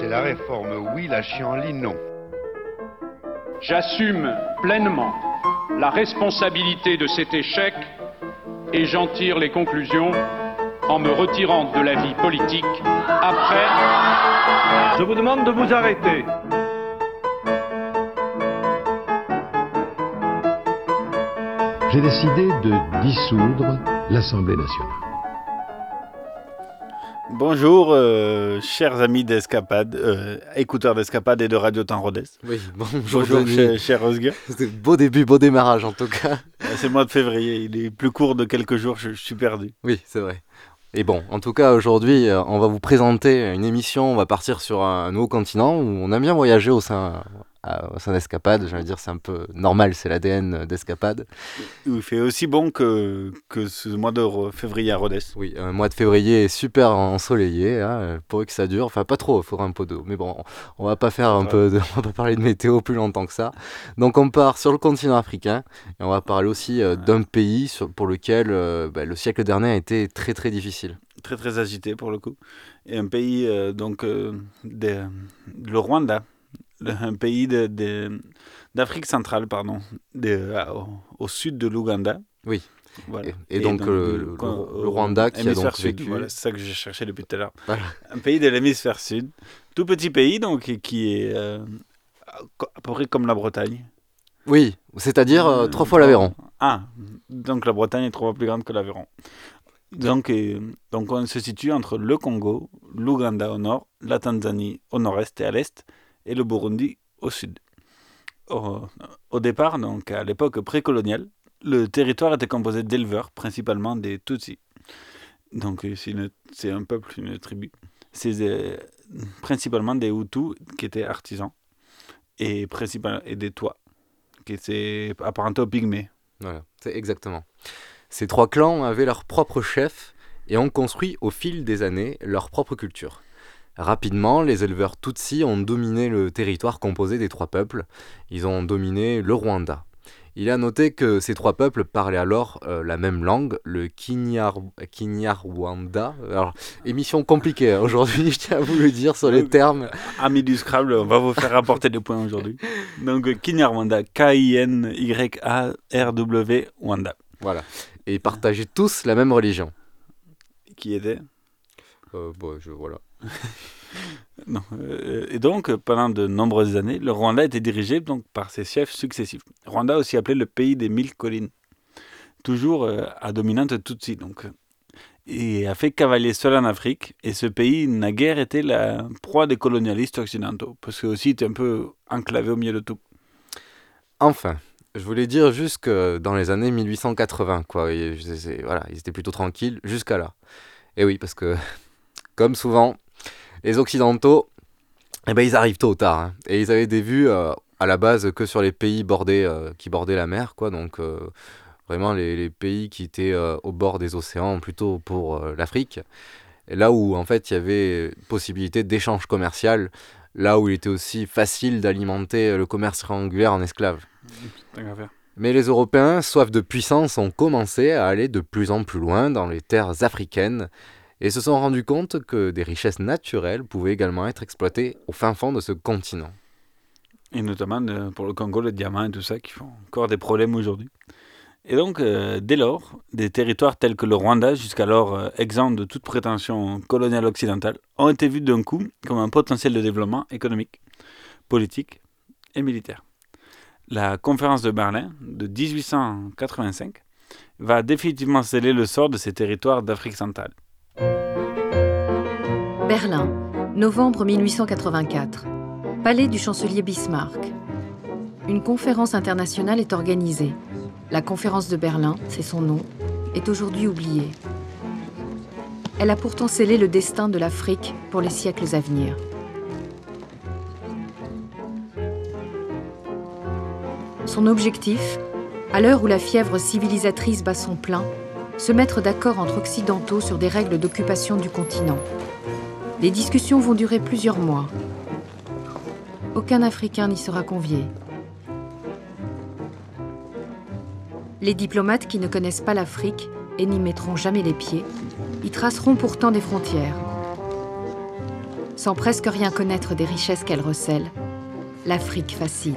C'est la réforme oui, la chienlit non. J'assume pleinement la responsabilité de cet échec et j'en tire les conclusions en me retirant de la vie politique après. Je vous demande de vous arrêter. J'ai décidé de dissoudre l'Assemblée nationale. Bonjour, euh, chers amis d'Escapade, euh, écouteurs d'Escapade et de Radio Temps Rodez. Oui, bonjour, cher, cher Osgur. C'était Beau début, beau démarrage en tout cas. C'est le mois de février, il est plus court de quelques jours, je, je suis perdu. Oui, c'est vrai. Et bon, en tout cas, aujourd'hui, euh, on va vous présenter une émission. On va partir sur un nouveau continent où on aime bien voyager au sein, à- au sein d'Escapade. J'allais dire, c'est un peu normal, c'est l'ADN d'Escapade. Il fait aussi bon que, que ce mois de février à Rodez. Oui, un mois de février est super ensoleillé, hein, pour que ça dure. Enfin, pas trop, il faudra un peu d'eau. Mais bon, on va pas faire un Ouais. peu de, on va pas parler de météo plus longtemps que ça. Donc, on part sur le continent africain et on va parler aussi euh, d'un pays sur- pour lequel euh, bah, le siècle dernier a été très très difficile. Très très agité pour le coup. Et un pays, euh, donc, euh, de- le Rwanda, un pays de- de- d'Afrique centrale, pardon, de- à- au, au sud de l'Ouganda. Oui. Voilà. Et, et donc, euh, le, Rwanda qui a donc sud, vécu. Voilà, c'est ça que j'ai cherché depuis tout à l'heure. Voilà. Un pays de l'hémisphère sud, tout petit pays donc qui est euh, à peu près comme la Bretagne. Oui, c'est-à-dire euh, trois fois l'Aveyron. Ah, donc la Bretagne est trois fois plus grande que l'Aveyron. Donc, donc on se situe entre le Congo, l'Ouganda au nord, la Tanzanie au nord-est et à l'est, et le Burundi au sud. Au, départ, donc à l'époque précoloniale, le territoire était composé d'éleveurs, principalement des Tutsis. Donc euh, c'est un peuple, une tribu. C'est euh, principalement des Hutus qui étaient artisans et, et des Tois qui étaient apparentés aux Pygmées. Voilà, c'est exactement. Ces trois clans avaient leur propre chef et ont construit au fil des années leur propre culture. Rapidement, les éleveurs Tutsis ont dominé le territoire composé des trois peuples. Ils ont dominé le Rwanda. Il est à noter que ces trois peuples parlaient alors euh, la même langue, le Kinyar... Kinyarwanda. Alors, émission compliquée hein, aujourd'hui, je tiens à vous le dire sur les termes. Amis du Scrabble, on va vous faire rapporter des points aujourd'hui. Donc euh, Kinyarwanda, K-I-N-Y-A-R-W, Wanda, Voilà. Et ils partageaient tous la même religion. qui était? Euh, bon, je, voilà. Euh, et donc, pendant de nombreuses années, le Rwanda était dirigé donc, par ses chefs successifs. Rwanda aussi appelé le pays des mille collines, toujours euh, à dominante Tutsi. Donc, et a fait cavalier seul en Afrique. Et ce pays n'a guère été la proie des colonialistes occidentaux, parce que aussi était un peu enclavé au milieu de tout. Enfin, je voulais dire juste que dans les années 1880, quoi, voilà, ils étaient plutôt tranquilles jusqu'à là. Et oui, parce que, comme souvent, les Occidentaux, eh ben, ils arrivent tôt ou tard. hein. et ils avaient des vues euh, à la base que sur les pays bordés, euh, qui bordaient la mer, quoi. Donc, euh, vraiment, les, les pays qui étaient au bord des océans, plutôt pour l'Afrique. Là où, en fait, il y avait possibilité d'échange commercial, là où il était aussi facile d'alimenter le commerce triangulaire en esclaves. Mais les Européens, soif de puissance, ont commencé à aller de plus en plus loin dans les terres africaines et se sont rendus compte que des richesses naturelles pouvaient également être exploitées au fin fond de ce continent. Et notamment euh, pour le Congo, le diamant et tout ça, qui font encore des problèmes aujourd'hui. Et donc, euh, dès lors, des territoires tels que le Rwanda, jusqu'alors euh, exempts de toute prétention coloniale occidentale, ont été vus d'un coup comme un potentiel de développement économique, politique et militaire. La conférence de Berlin de 1885 va définitivement sceller le sort de ces territoires d'Afrique centrale. Berlin, novembre 1884. Palais du chancelier Bismarck. Une conférence internationale est organisée. La conférence de Berlin, c'est son nom, est aujourd'hui oubliée. elle a pourtant scellé le destin de l'Afrique pour les siècles à venir. Son objectif, à l'heure où la fièvre civilisatrice bat son plein, se mettre d'accord entre occidentaux sur des règles d'occupation du continent. Les discussions vont durer plusieurs mois. Aucun Africain n'y sera convié. Les diplomates qui ne connaissent pas l'Afrique et n'y mettront jamais les pieds, y traceront pourtant des frontières. Sans presque rien connaître des richesses qu'elle recèle, l'Afrique fascine.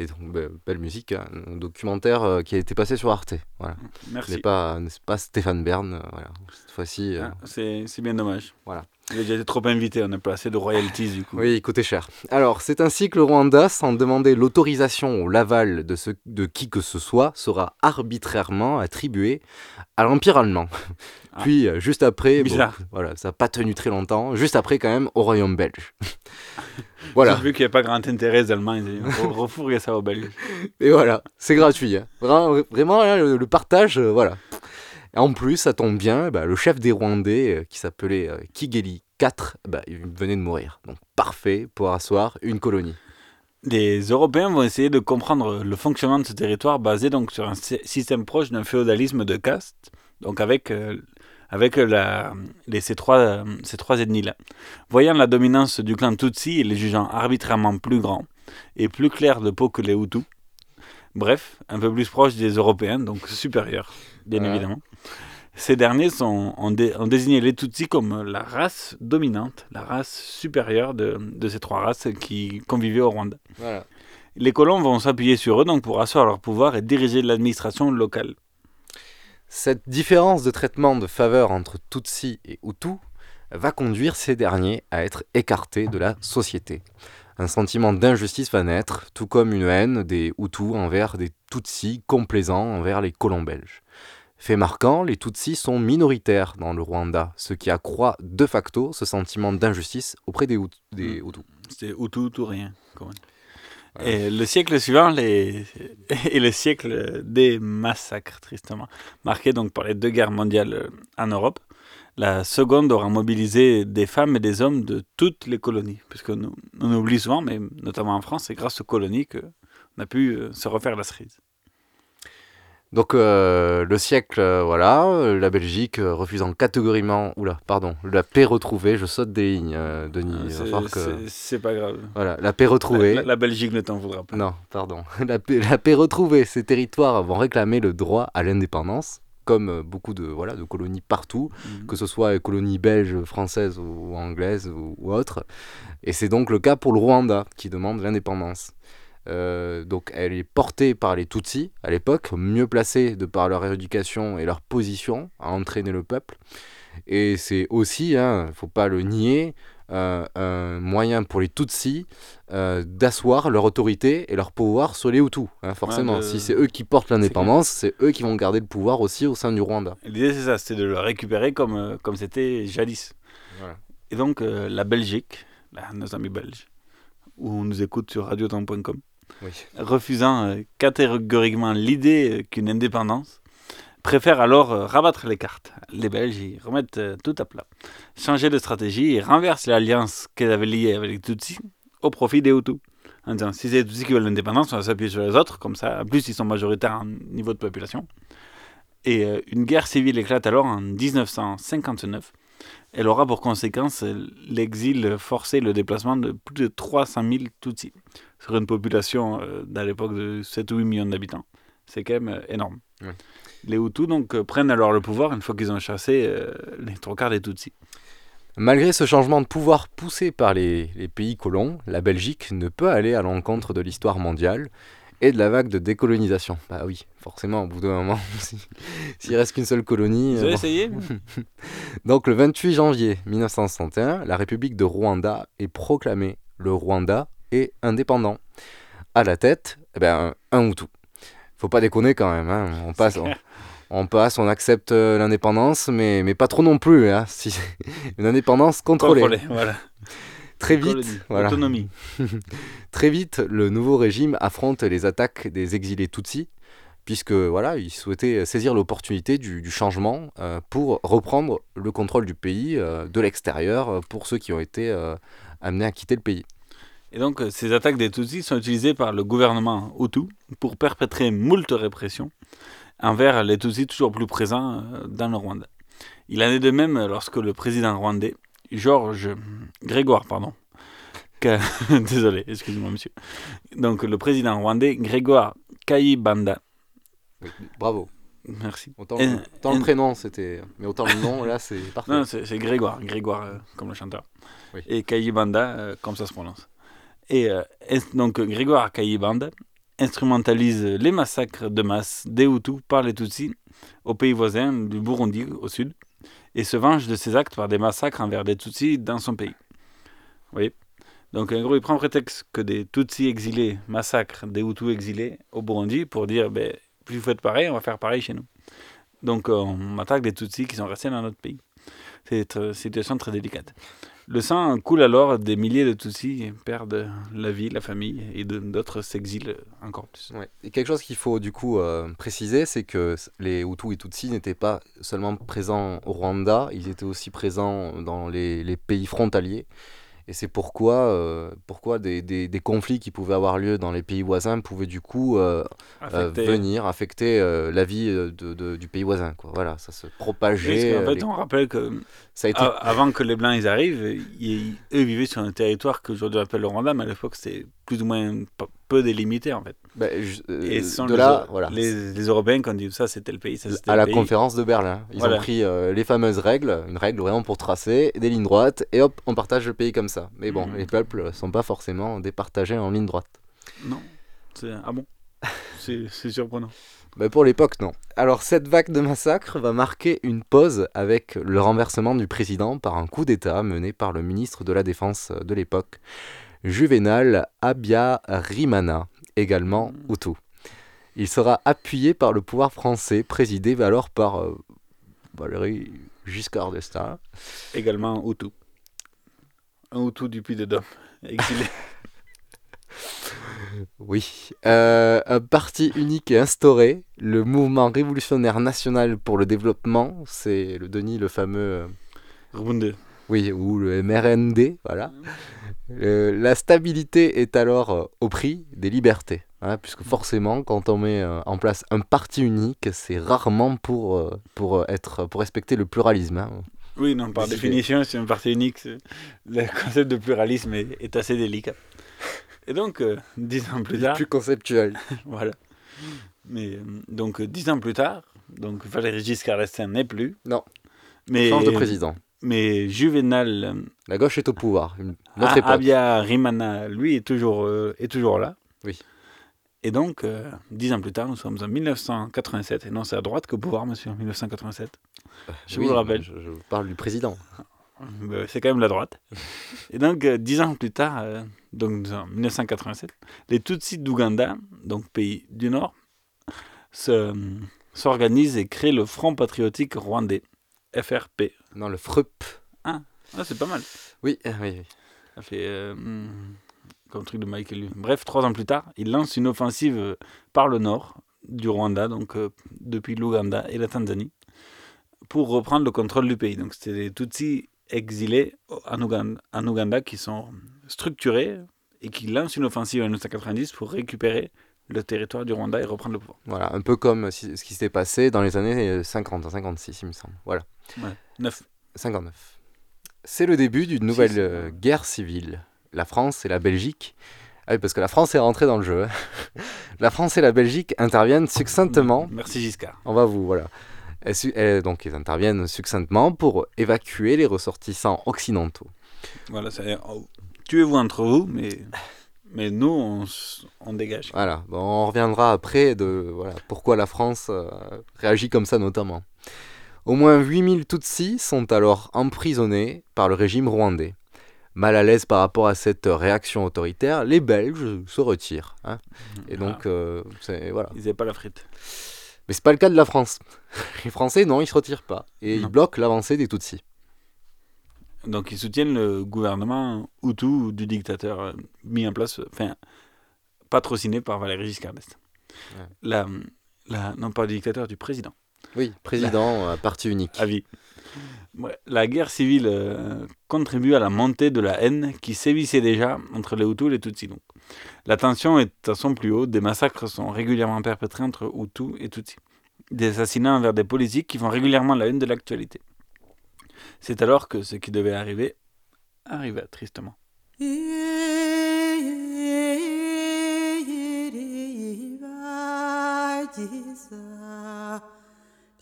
Et donc, be- belle musique, hein, un documentaire euh, qui a été passé sur Arte. Voilà. Merci. N'est pas, pas Stéphane Bern, euh, voilà. cette fois-ci. euh, Ah, c'est c'est bien dommage. Voilà. Il a déjà été trop invité, on n'a pas assez de royalties du coup. Oui, il coûtait cher. Alors, c'est ainsi que le Rwanda, sans demander l'autorisation ou l'aval de, ce- de qui que ce soit, sera arbitrairement attribué à l'Empire allemand. Puis, euh, juste après, bon, voilà, ça n'a pas tenu très longtemps, juste après quand même au Royaume belge. voilà. J'ai vu qu'il n'y a pas grand intérêt des Allemands, ils ont dit, Re- refourguez ça aux Belges. Et voilà, c'est gratuit. hein. Vra- Vraiment, le, le partage, euh, voilà. Et en plus, ça tombe bien, bah, le chef des Rwandais, euh, qui s'appelait euh, Kigeli IV, bah, il venait de mourir. Donc parfait pour asseoir une colonie. Les Européens vont essayer de comprendre le fonctionnement de ce territoire basé donc sur un sy- système proche d'un féodalisme de caste, donc avec, euh, avec la, les, ces trois, ces trois ethnies-là. Voyant la dominance du clan Tutsi et les jugeant arbitrairement plus grands et plus clairs de peau que les Hutus, bref, un peu plus proche des Européens, donc supérieurs, bien évidemment. Ces derniers sont, ont, dé- ont désigné les Tutsis comme la race dominante, la race supérieure de, de ces trois races qui convivaient au Rwanda. Voilà. Les colons vont s'appuyer sur eux donc pour asseoir leur pouvoir et diriger l'administration locale. Cette différence de traitement de faveur entre Tutsi et Hutu va conduire ces derniers à être écartés de la société. Un sentiment d'injustice va naître, tout comme une haine des Hutus envers des Tutsis complaisants envers les colons belges. Fait marquant, les Tutsis sont minoritaires dans le Rwanda, ce qui accroît de facto ce sentiment d'injustice auprès des, des Hutus. C'est Hutu, tout rien. comme on dit. Et le siècle suivant les... est le siècle des massacres, tristement, marqué donc par les deux guerres mondiales euh, en Europe. La seconde aura mobilisé des femmes et des hommes de toutes les colonies, puisque nous, on oublie souvent, mais notamment en France, c'est grâce aux colonies qu'on a pu euh, se refaire la cerise. Donc euh, le siècle, euh, voilà, euh, la Belgique refusant catégoriquement, oula, pardon, la paix retrouvée, je saute des lignes, Denis. va C'est- que- pas grave. Voilà, la paix retrouvée. La, la- la Belgique ne t'en voudra pas. Non, pardon. La paix, la paix retrouvée, ces territoires vont réclamer le droit à l'indépendance, comme beaucoup de, voilà, de colonies partout, Mhm. que ce soit les colonies belges, françaises ou anglaises ou, ou autres. Et c'est donc le cas pour le Rwanda, qui demande l'indépendance. Euh, donc elle est portée par les Tutsis à l'époque, mieux placés de par leur éducation et leur position à entraîner le peuple. Et c'est aussi, il ne faut pas le nier, euh, un moyen pour les Tutsis euh, d'asseoir leur autorité et leur pouvoir sur les Hutus. hein, forcément, le- si c'est eux qui portent l'indépendance, c'est eux qui vont garder le pouvoir aussi au sein du Rwanda. L'idée, c'est ça, c'est de le récupérer comme comme c'était jadis. Voilà. Et donc, la Belgique, là, nos amis belges, où on nous écoute sur radiotemps.com, Refusant euh, catégoriquement l'idée euh, qu'une indépendance, préfère alors euh, rabattre les cartes. Les Belges, ils remettent tout à plat, changer de stratégie et renversent l'alliance qu'elles avaient liée avec les Tutsis au profit des Hutus. En disant, si c'est les Tutsis qui veulent l'indépendance, on va s'appuyer sur les autres, comme ça, en plus, ils sont majoritaires en niveau de population. Et une guerre civile éclate alors en 1959. Elle aura pour conséquence l'exil forcé et le déplacement de plus de 300 000 Tutsis sur une population euh, à l'époque de 7 ou 8 millions d'habitants. C'est quand même euh, énorme. Ouais. Les Hutus donc, euh, prennent alors le pouvoir une fois qu'ils ont chassé euh, les trois quarts des Tutsis. Malgré ce changement de pouvoir poussé par les, les pays colons, la Belgique ne peut aller à l'encontre de l'histoire mondiale et de la vague de décolonisation. Bah oui, forcément, au bout d'un moment, si- s'il reste qu'une seule colonie. Vous euh, avez bon. essayé Donc le 28 janvier 1961, la République de Rwanda est proclamée. Le Rwanda est indépendant. À la tête, eh ben, un, Hutu. Faut pas déconner quand même. hein. On passe, on, on passe, on accepte euh, l'indépendance, mais, mais pas trop non plus. hein. Si- une indépendance contrôlée. Voilà. Très vite, voilà. Autonomie. Très vite, le nouveau régime affronte les attaques des exilés Tutsis, puisque voilà, il souhaitait saisir l'opportunité du, du, changement euh, pour reprendre le contrôle du pays euh, de l'extérieur pour ceux qui ont été amenés à quitter le pays. Et donc, ces attaques des Tutsis sont utilisées par le gouvernement Hutu pour perpétrer moult répressions envers les Tutsis toujours plus présents dans le Rwanda. Il en est de même lorsque le président rwandais, Georges Grégoire, pardon, désolé, excusez-moi monsieur, donc le président rwandais Grégoire Kayibanda. Bravo. Merci. Autant, le, autant le prénom, c'était. Mais autant le nom, là, c'est parfait. Non, c'est Grégoire, Grégoire euh, comme le chanteur. Oui. Et Kayibanda, euh, comme ça se prononce. Et euh, donc Grégoire Kayibanda instrumentalise les massacres de masse des Hutus par les Tutsis au pays voisin du Burundi au sud et se venge de ses actes par des massacres envers des Tutsis dans son pays. Vous voyez? Donc en gros, il prend prétexte que des Tutsis exilés massacrent des Hutus exilés au Burundi pour dire ben, plus vous faites pareil, on va faire pareil chez nous. Donc on attaque des Tutsis qui sont restés dans notre pays. C'est une situation très délicate. Le sang coule alors, des milliers de Tutsis perdent la vie, la famille, et d'autres s'exilent encore plus. Ouais. Et quelque chose qu'il faut du coup euh, préciser, c'est que les Hutus et Tutsis n'étaient pas seulement présents au Rwanda, ils étaient aussi présents dans les, les pays frontaliers. Et c'est pourquoi, euh, pourquoi des, des, des, conflits qui pouvaient avoir lieu dans les pays voisins pouvaient du coup euh, affecter. venir affecter euh, la vie de, de, du pays voisin. Quoi. Voilà, ça se propageait. en fait, les... on rappelle que ça a été... avant que les Blancs ils arrivent, ils, eux vivaient sur un territoire qu'aujourd'hui on appelle le Rwanda, mais à l'époque c'était plus ou moins peu délimité en fait. Bah, je, euh, et sont de les, là, voilà. les, les, Européens qui ont dit ça c'était le pays. Ça, à la pays. conférence de Berlin, ils voilà. ont pris euh, les fameuses règles, une règle vraiment pour tracer des lignes droites, et hop, on partage le pays comme ça. Mais bon, mmh. les peuples sont pas forcément départagés en ligne droite. Non, ah bon? C'est surprenant. Bah pour l'époque, non. Alors cette vague de massacres va marquer une pause avec le renversement du président par un coup d'État mené par le ministre de la Défense de l'époque, Juvenal Abiyarimana, également Hutu. Il sera appuyé par le pouvoir français, présidé alors par euh, Valéry Giscard d'Estaing. Également Hutu. Un Hutu du Puy de Dôme, exilé. Oui. Euh, un parti unique est instauré. Le mouvement révolutionnaire national pour le développement, c'est le Denis, le fameux. Rwanda. Oui, ou le MRND, voilà. Euh, la stabilité est alors euh, au prix des libertés. Hein, puisque forcément, quand on met euh, en place un parti unique, c'est rarement pour, pour, être, pour respecter le pluralisme. Hein. Oui, non, par définition, c'est un parti unique. Le concept de pluralisme est, est assez délicat. Et donc, dix ans plus tard. plus conceptuel. voilà. Mais donc, dix ans plus tard, donc Valéry Giscard d'Estaing n'est plus. Non. Mais, Change de président. Mais Juvenal. La gauche est au pouvoir. Notre A époque. Abia Rimana, lui, est toujours, euh, est toujours là. Oui. Et donc, euh, dix ans plus tard, nous sommes en 1987. Et non, c'est à droite qu'au pouvoir, monsieur, en 1987. Je oui, vous le rappelle. Je, je parle du président. Ben, c'est quand même la droite. Et donc, euh, dix ans plus tard, euh, donc en 1987, les Tutsis d'Ouganda, donc pays du Nord, s'organisent et créent le Front patriotique rwandais, FRP. Non, le FRUP. Ah, ah c'est pas mal. Oui, oui, oui. Ça fait euh, comme truc de Michael. Bref, trois ans plus tard, il lance une offensive euh, par le nord du Rwanda, donc euh, depuis l'Ouganda et la Tanzanie, pour reprendre le contrôle du pays. Donc c'était les Tutsis exilés en Ouganda, en Ouganda qui sont structurés et qui lancent une offensive en 1990 pour récupérer le territoire du Rwanda et reprendre le pouvoir. Voilà, un peu comme ce qui s'était passé dans les années 50, 56, il me semble. Voilà. Ouais, 9. 59. C'est le début d'une nouvelle euh, guerre civile. La France et la Belgique. Ah oui, parce que la France est rentrée dans le jeu. la France et la Belgique interviennent succinctement. Merci Giscard. On va vous, voilà. Donc ils interviennent succinctement pour évacuer les ressortissants occidentaux. Voilà, c'est oh, tuez-vous entre vous, mais mais nous on, on dégage. Voilà, bon, on reviendra après de voilà pourquoi la France euh, réagit comme ça notamment. Au moins 8000 Tutsis sont alors emprisonnés par le régime rwandais. Mal à l'aise par rapport à cette réaction autoritaire, les Belges se retirent. Hein. Et donc, Ah. euh, c'est- voilà. Ils n'avaient pas la frite. Mais c'est pas le cas de la France. Les Français, non, ils se retirent pas. Et Non. ils bloquent l'avancée des Tutsis. Donc ils soutiennent le gouvernement Hutu du dictateur euh, mis en place, enfin patrociné par Valéry Giscard d'Estaing. Ouais. La- La, non, pas du dictateur, du président. Oui, président à parti unique. À vie. Ouais, la guerre civile euh, contribue à la montée de la haine qui sévissait déjà entre les Hutus et les Tutsis. Donc. La tension est à son plus haut, des massacres sont régulièrement perpétrés entre Hutus et Tutsis. Des assassinats envers des politiques qui font régulièrement la haine de l'actualité. C'est alors que ce qui devait arriver arriva tristement.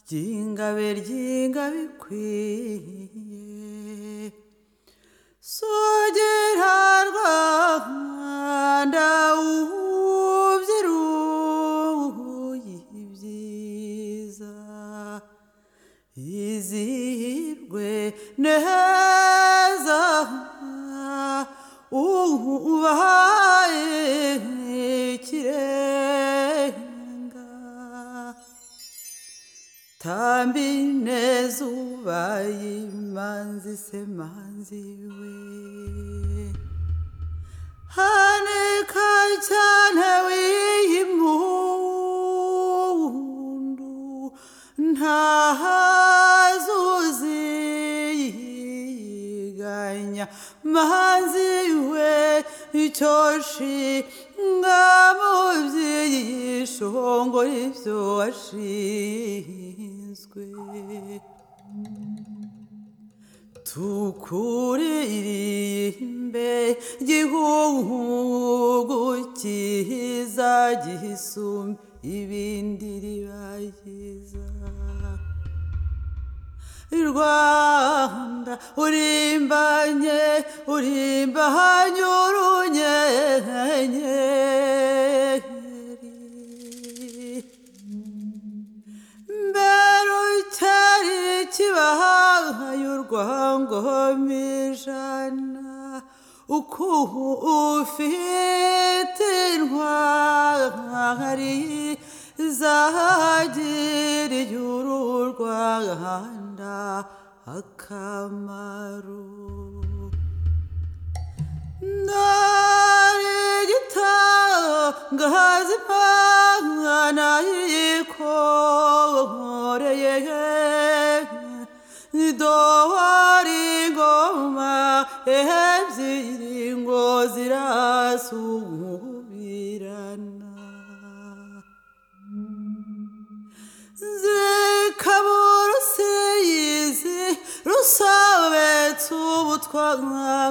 ry'ingabe ry'ingabe ikwiye sogera rwanda ubyiruye ibyiza izihirwe neza ubahaye ikirere thambi manzi yimanzi semanzi we. Hane na wiyimundu nhazuziyiganya manzi we itoshi ngamuvyiyi shongo ivyo washiye ibyo washinzwe tukuririmbe gihugu cyiza gisumba ibindi ribagiza. Rwanda urimbanye urimbanye rwangomijana ukuntu ufite intwari zagiriye uru rwanda akamaro nari gitangaza impangana yikoreye zidoharingoma ebyiri ngo zirasubirana zikaburusiyizi rusobetse ubutwari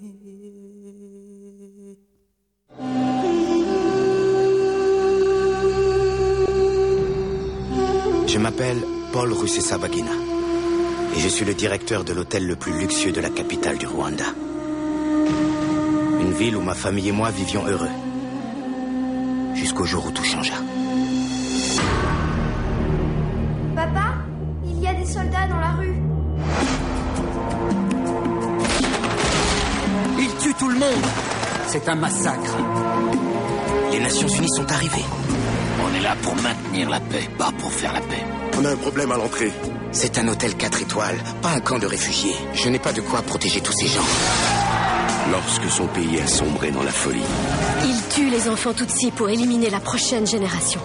Je m'appelle Paul Rusesabagina et je suis le directeur de l'hôtel le plus luxueux de la capitale du Rwanda. Une ville où ma famille et moi vivions heureux. Jusqu'au jour où tout changea. Papa, il y a des soldats dans la rue. Ils tuent tout le monde C'est un massacre. Les Nations Unies sont arrivées. On est là pour maintenir la paix, pas pour faire la paix. On a un problème à l'entrée. C'est un hôtel 4 étoiles, pas un camp de réfugiés. Je n'ai pas de quoi protéger tous ces gens. Lorsque son pays a sombré dans la folie Il tue les enfants Tutsis pour éliminer la prochaine génération.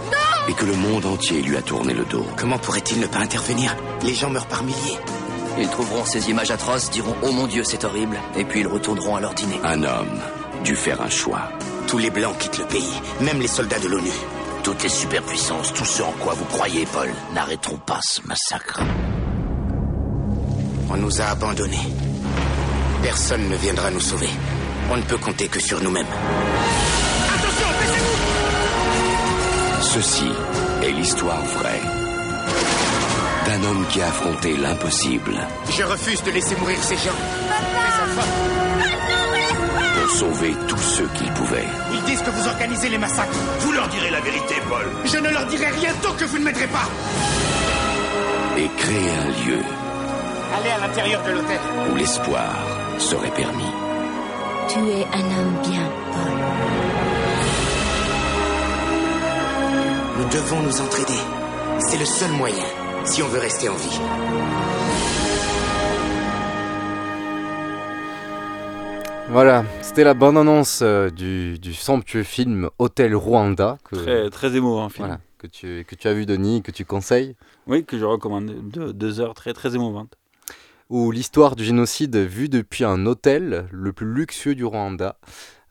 et que le monde entier lui a tourné le dos, Comment pourrait-il ne pas intervenir? Les gens meurent par milliers. Ils trouveront ces images atroces, diront Oh mon Dieu, c'est horrible, et puis ils retourneront à leur dîner. un homme dut faire un choix. Tous les Blancs quittent le pays, même les soldats de l'ONU. Toutes les superpuissances, tout ce en quoi vous croyez, Paul, n'arrêteront pas ce massacre. On nous a abandonnés. Personne ne viendra nous sauver. On ne peut compter que sur nous-mêmes. Ceci est l'histoire vraie d'un homme qui a affronté l'impossible Je refuse de laisser mourir ces gens. Papa Mes enfants. Ont sauvé tous ceux qu'ils pouvaient. Ils disent que vous organisez les massacres. Vous leur direz la vérité, Paul. Je ne leur dirai rien tant que vous ne m'aiderez pas. Et créer un lieu Allez à l'intérieur de l'hôtel. où l'espoir serait permis. Tu es un homme bien, Paul. Nous devons nous entraider. C'est le seul moyen, si on veut rester en vie. Voilà, c'était la bande-annonce euh, du, du somptueux film Hôtel Rwanda. Que, Très, très émouvant film. Voilà, que tu, que tu as vu, Denis, que tu conseilles. Oui, que je recommande. De, deux heures très, très émouvantes. Où l'histoire du génocide vue depuis un hôtel, le plus luxueux du Rwanda,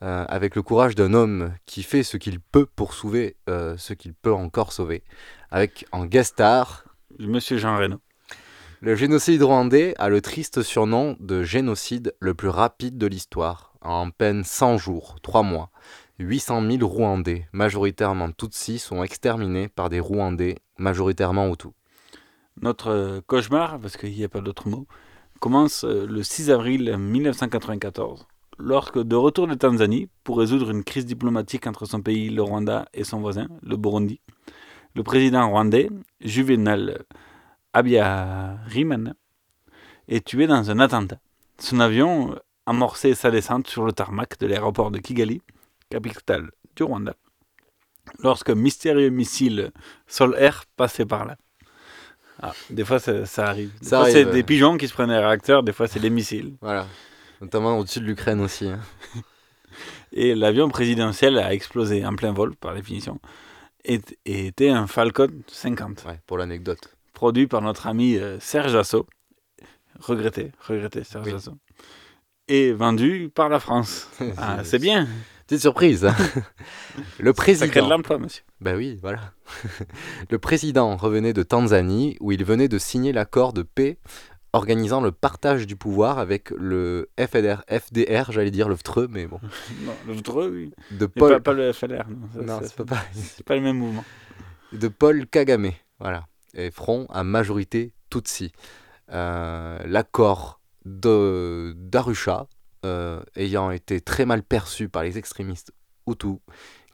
euh, avec le courage d'un homme qui fait ce qu'il peut pour sauver euh, ce qu'il peut encore sauver, avec en guest star... Monsieur Jean Reno. Le génocide rwandais a le triste surnom de génocide le plus rapide de l'histoire. En peine 100 jours, 3 mois, 800 000 Rwandais, majoritairement Tutsis, sont exterminés par des Rwandais, majoritairement Hutus. Notre euh, cauchemar, parce qu'il n'y a pas d'autre mot, commence euh, le 6 avril 1994, lorsque, de retour de Tanzanie, pour résoudre une crise diplomatique entre son pays, le Rwanda, et son voisin, le Burundi, le président rwandais, Juvenal Habyarimana, est tué dans un attentat. Son avion amorçait sa descente sur le tarmac de l'aéroport de Kigali, capitale du Rwanda, lorsque un mystérieux missile sol-air passait par là. Ah, des fois, ça, ça arrive. Des Ça fois, c'est ouais. des pigeons qui se prennent des réacteurs, des fois, c'est des missiles. Voilà, notamment au-dessus de l'Ukraine aussi. hein. Et l'avion présidentiel a explosé en plein vol, par définition, et, et était un Falcon 50. pour l'anecdote. Produit par notre ami euh, Serge Asso. Regretté, regretté, Serge Asso. Et vendu par la France. Ah, c'est bien. Petite surprise. hein. le président. Ça crée de l'emploi, monsieur. Ben oui, voilà. le président revenait de Tanzanie où il venait de signer l'accord de paix organisant le partage du pouvoir avec le FDR, FDR j'allais dire le FTRE, mais bon. Non, le VTRE, oui. De Paul... pas, pas le FLR. Non, ça, Non, pas. C'est pas le même mouvement. de Paul Kagame, voilà, et front à majorité Tutsi. Euh, L'accord d'Arusha euh, ayant été très mal perçu par les extrémistes Hutus,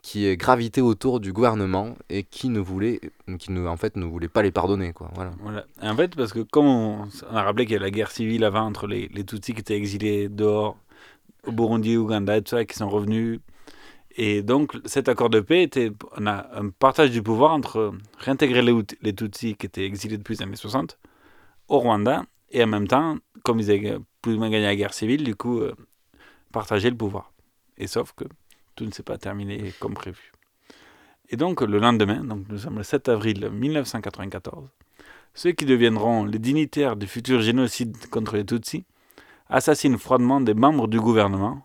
qui gravité autour du gouvernement et qui ne voulait, qui en fait, ne voulait pas les pardonner, quoi. Voilà. En fait, parce que comme on, on a rappelé qu'il y a la guerre civile avant entre les, les Tutsis qui étaient exilés dehors, au Burundi, Ouganda et tout ça, qui sont revenus. Et donc, cet accord de paix était, on a un partage du pouvoir entre réintégrer les, les Tutsis qui étaient exilés depuis les années 60 au Rwanda, et en même temps, comme ils avaient plus ou moins gagné la guerre civile, du coup, euh, partager le pouvoir. Et sauf que tout ne s'est pas terminé comme prévu. Et donc, le lendemain, donc nous sommes le 7 avril 1994, ceux qui deviendront les dignitaires du futur génocide contre les Tutsis assassinent froidement des membres du gouvernement,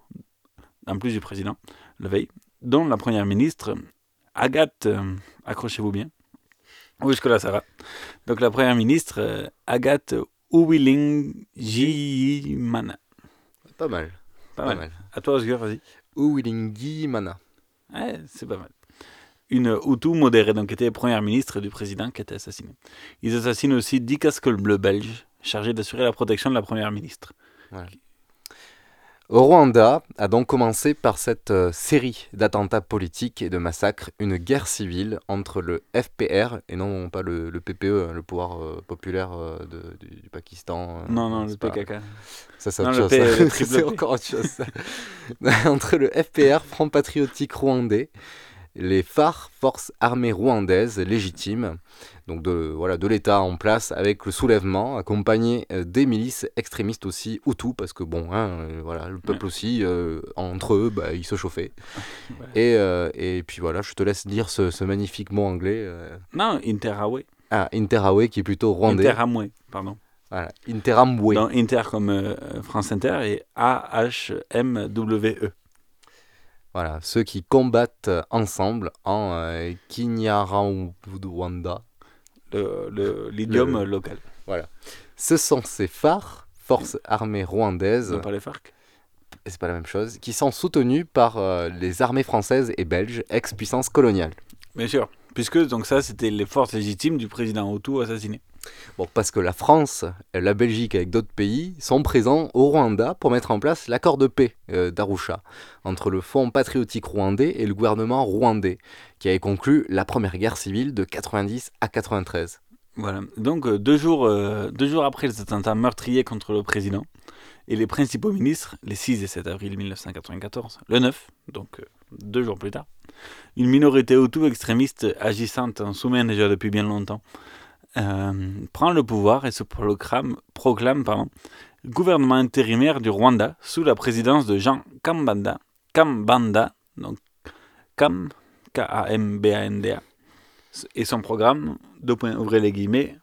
en plus du président, le veille, dont la première ministre, Agathe, euh, accrochez-vous bien, oui, jusque-là ça va. Donc la première ministre, euh, Agathe Uwilingiyimana. Pas mal. Pas, Pas mal. mal. À toi, Oscar, vas-y. Uwilingiyimana. Ouais, c'est pas mal. Une Hutu modérée, donc qui était première ministre du président, qui a été assassinée. Ils assassinent aussi 10 casques bleus belges, chargés d'assurer la protection de la première ministre. Voilà. Au Rwanda a donc commencé par cette euh, série d'attentats politiques et de massacres, une guerre civile entre le FPR et non pas le, le PPE, le pouvoir euh, populaire euh, de- du, du Pakistan. euh, Non, non, le pas- PKK. Ça, c'est autre c'est encore autre chose. ça. entre le FPR, Front Patriotique Rwandais, les FAR, Forces Armées Rwandaises légitimes, donc de, voilà, de l'État en place avec le soulèvement, accompagné euh, des milices extrémistes aussi, Hutus, parce que bon, hein, euh, voilà, le peuple aussi, euh, entre eux, bah, ils se chauffaient. Et, euh, et puis voilà, je te laisse dire ce, ce magnifique mot anglais. euh. Non, Interaway. Ah, Interaway, qui est plutôt rwandais. Interamwe, pardon. Voilà, Interamwe. Dans Inter comme France Inter et A-H-M-W-E. Voilà, ceux qui combattent ensemble en euh, Kinyarwanda. Le- le- l'idiome Le- local. Voilà. Ce sont ces phares, forces armées rwandaises. Non, pas les FARC. C'est pas la même chose, qui sont soutenus par euh, les armées françaises et belges, ex-puissance coloniale. Bien sûr. Puisque donc ça, c'était les forces légitimes du président Hutu assassiné. Parce que la France, la Belgique avec d'autres pays sont présents au Rwanda pour mettre en place l'accord de paix euh, d'Arusha entre le Fonds patriotique rwandais et le gouvernement rwandais, qui avait conclu la première guerre civile de 90 à 93. Voilà. Donc, euh, deux, jours, euh, deux jours après les attentats meurtriers contre le président et les principaux ministres, les 6 et 7 avril 1994, le 9, donc deux jours plus tard, une minorité auto extrémiste agissante en Soumaine déjà depuis bien longtemps prend le pouvoir et se proclame, proclame pardon, gouvernement intérimaire du Rwanda sous la présidence de Jean Kambanda, Kambanda, donc Kam, K-A-M-B-A-N-D-A, et son programme, deux points, ouvrez les guillemets,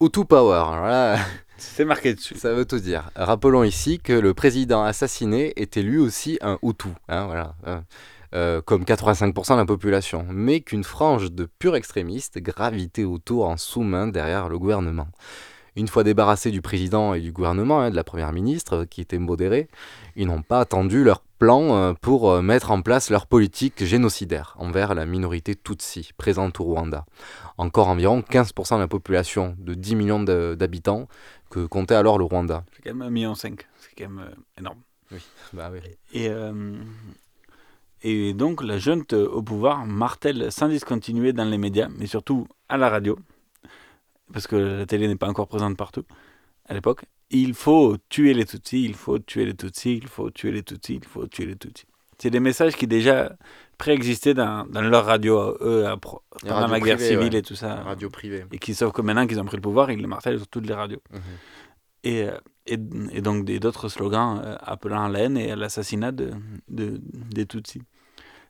Hutu Power. C'est marqué dessus. Ça veut tout dire. Rappelons ici que le président assassiné était lui aussi un Hutu, hein, voilà, hein, euh, comme 85% de la population, mais qu'une frange de purs extrémistes gravitait autour en sous-main derrière le gouvernement. Une fois débarrassés du président et du gouvernement, hein, de la première ministre, qui était modérée, ils n'ont pas attendu leur plan euh, pour euh, mettre en place leur politique génocidaire envers la minorité Tutsi présente au Rwanda. Encore environ 15% de la population de 10 millions d'habitants que comptait alors le Rwanda. C'est quand même 1,5 million, c'est quand même euh, énorme. Oui, bah oui. Et, euh, et donc la junte au pouvoir martèle sans discontinuer dans les médias, mais surtout à la radio, parce que la télé n'est pas encore présente partout à l'époque. Il faut tuer les Tutsis, il faut tuer les Tutsis, il faut tuer les Tutsis, il faut tuer les Tutsis. C'est des messages qui déjà préexistaient dans, dans leur radio, eux, à pro- pendant la guerre civile ouais. et tout ça. Radio privée. Et qui, sauf que maintenant qu'ils ont pris le pouvoir, ils le martèlent sur toutes les radios. Mhm. Et, euh, et, et donc des- d'autres slogans euh, appelant à la haine et à l'assassinat de, de- des Tutsis.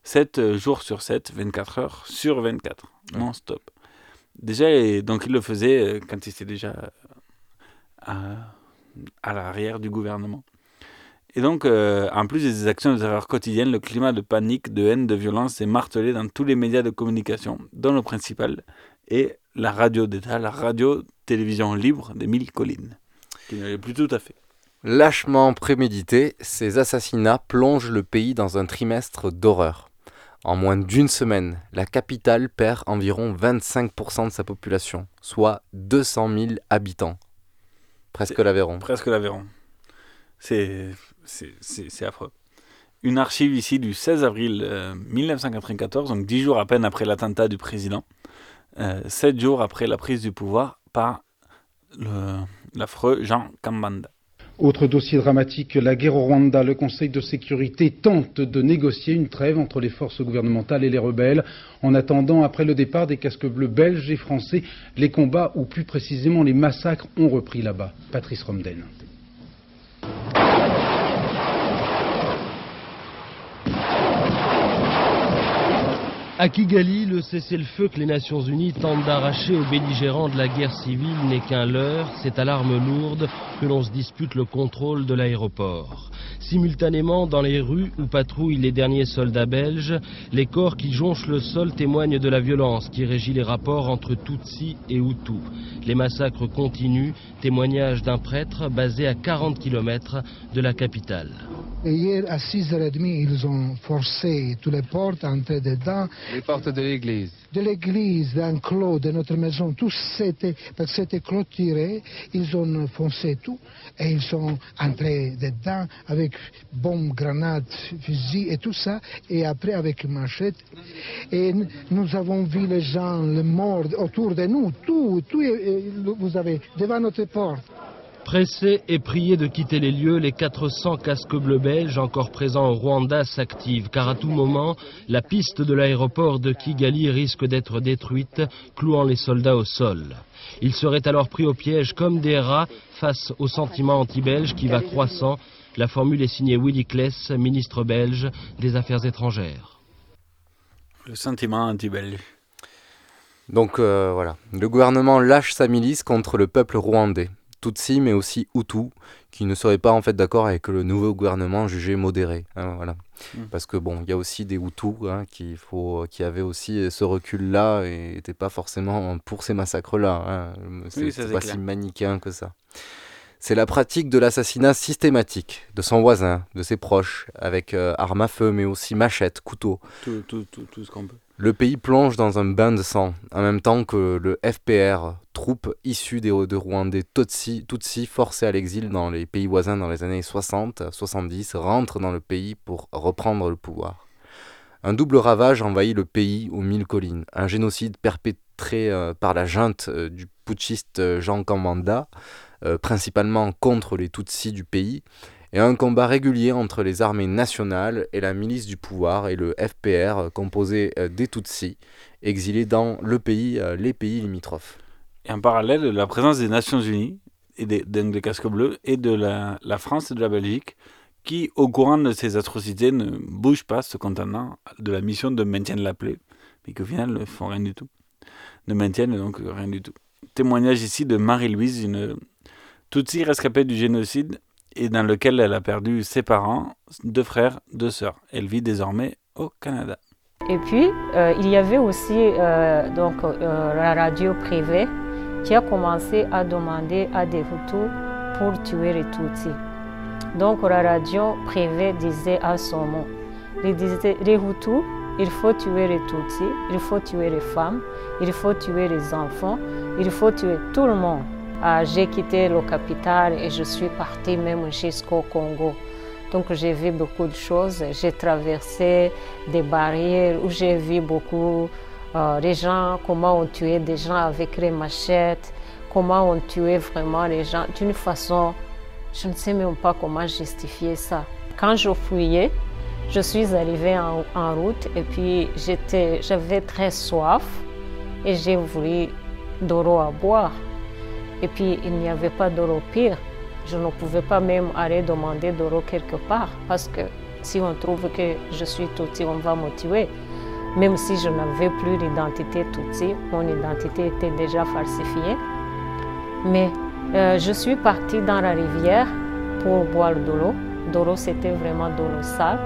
7 jours sur 7, 24 heures sur 24, Ouais. non-stop. Déjà, et donc il le faisait euh, quand il était déjà euh, à, à l'arrière du gouvernement. Et donc, euh, en plus des actions de terreur quotidiennes, le climat de panique, de haine, de violence est martelé dans tous les médias de communication, dont le principal est la radio d'État, la radio-télévision libre d'Émile Collines, qui l'est plus tout à fait. Lâchement prémédité, ces assassinats plongent le pays dans un trimestre d'horreur. En moins d'une semaine, la capitale perd environ 25% de sa population, soit 200 000 habitants. Presque l'Aveyron. Presque l'Aveyron. C'est affreux. Une archive ici du 16 avril euh, 1994, donc dix jours à peine après l'attentat du président, euh, sept jours après la prise du pouvoir par le- l'affreux Jean Kambanda. Autre dossier dramatique, la guerre au Rwanda. Le Conseil de sécurité tente de négocier une trêve entre les forces gouvernementales et les rebelles. En attendant, après le départ des casques bleus belges et français, les combats, ou plus précisément les massacres, ont repris là-bas. Patrice Romden. À Kigali, le cessez-le-feu que les Nations Unies tentent d'arracher aux belligérants de la guerre civile n'est qu'un leurre. C'est à l'arme lourde que l'on se dispute le contrôle de l'aéroport. Simultanément, dans les rues où patrouillent les derniers soldats belges, les corps qui jonchent le sol témoignent de la violence qui régit les rapports entre Tutsi et Hutu. Les massacres continuent, témoignage d'un prêtre basé à 40 km de la capitale. Hier, à 6h30, ils ont forcé toutes les portes, entré dedans. Les portes de l'église. De l'église, d'un clos, de notre maison, tout c'était, parce que c'était clôturé. Ils ont foncé tout et ils sont entrés dedans avec bombes, grenades, fusils et tout ça. Et après avec machette. Et nous avons vu les gens, les morts autour de nous, tout, tout, est- vous avez devant notre porte. Pressés et priés de quitter les lieux, les 400 casques bleus belges encore présents au Rwanda s'activent, car à tout moment, la piste de l'aéroport de Kigali risque d'être détruite, clouant les soldats au sol. Ils seraient alors pris au piège comme des rats face au sentiment anti-belge qui va croissant. La formule est signée Willy Kless, ministre belge des Affaires étrangères. Le sentiment anti-belge. Donc euh, voilà, le gouvernement lâche sa milice contre le peuple rwandais, Tutsi mais aussi Hutu, qui ne seraient pas en fait d'accord avec le nouveau gouvernement jugé modéré. hein, voilà. Mm. Parce que bon, il y a aussi des Hutus hein, qui, faut, qui avaient aussi ce recul-là et n'étaient pas forcément pour ces massacres-là. Hein. C'est Oui, pas clair. si manichéen que ça. C'est la pratique de l'assassinat systématique de son voisin, de ses proches, avec euh, armes à feu, mais aussi machettes, couteaux. Tout, tout, tout, tout ce qu'on peut. Le pays plonge dans un bain de sang, en même temps que le FPR, troupe issue des, de Rwandais Tutsi, Tutsi forcés à l'exil dans les pays voisins dans les années 60-70, rentre dans le pays pour reprendre le pouvoir. Un double ravage envahit le pays aux mille collines. Un génocide perpétré euh, par la junte euh, du putschiste euh, Jean Kambanda, principalement contre les Tutsis du pays, et un combat régulier entre les armées nationales et la milice du pouvoir et le FPR, euh, composé euh, des Tutsis, exilés dans le pays, euh, les pays limitrophes. Et en parallèle, la présence des Nations Unies, et des, casques bleus, et de la, France et de la Belgique, qui, au courant de ces atrocités, ne bougent pas, se contentant de la mission de maintien de la plaie, mais qu'au final ne font rien du tout. Ne maintiennent donc rien du tout. Témoignage ici de Marie-Louise, une Tutsi rescapée du génocide, et dans lequel elle a perdu ses parents, deux frères, deux sœurs. Elle vit désormais au Canada. Et puis, euh, il y avait aussi euh, donc, euh, la radio privée qui a commencé à demander à des Hutus pour tuer les Tutsis. Donc, la radio privée disait à son nom, les, les Hutus, il faut tuer les Tutsis, il faut tuer les femmes, il faut tuer les enfants, il faut tuer tout le monde. Ah, j'ai quitté le capital et je suis partie même jusqu'au Congo. Donc j'ai vu beaucoup de choses. J'ai traversé des barrières où j'ai vu beaucoup euh, les gens, comment on tuait des gens avec les machettes, comment on tuait vraiment les gens d'une façon, je ne sais même pas comment justifier ça. Quand je fouillais, je suis arrivée en, en route et puis j'avais très soif et j'ai voulu de l'eau à boire. Et puis il n'y avait pas d'eau pire. Je ne pouvais pas même aller demander de l'eau quelque part parce que si on trouve que je suis Tutsi, on va me tuer. Même si je n'avais plus l'identité Tutsi, mon identité était déjà falsifiée. Mais euh, je suis partie dans la rivière pour boire de l'eau. L'eau, c'était vraiment de l'eau sale.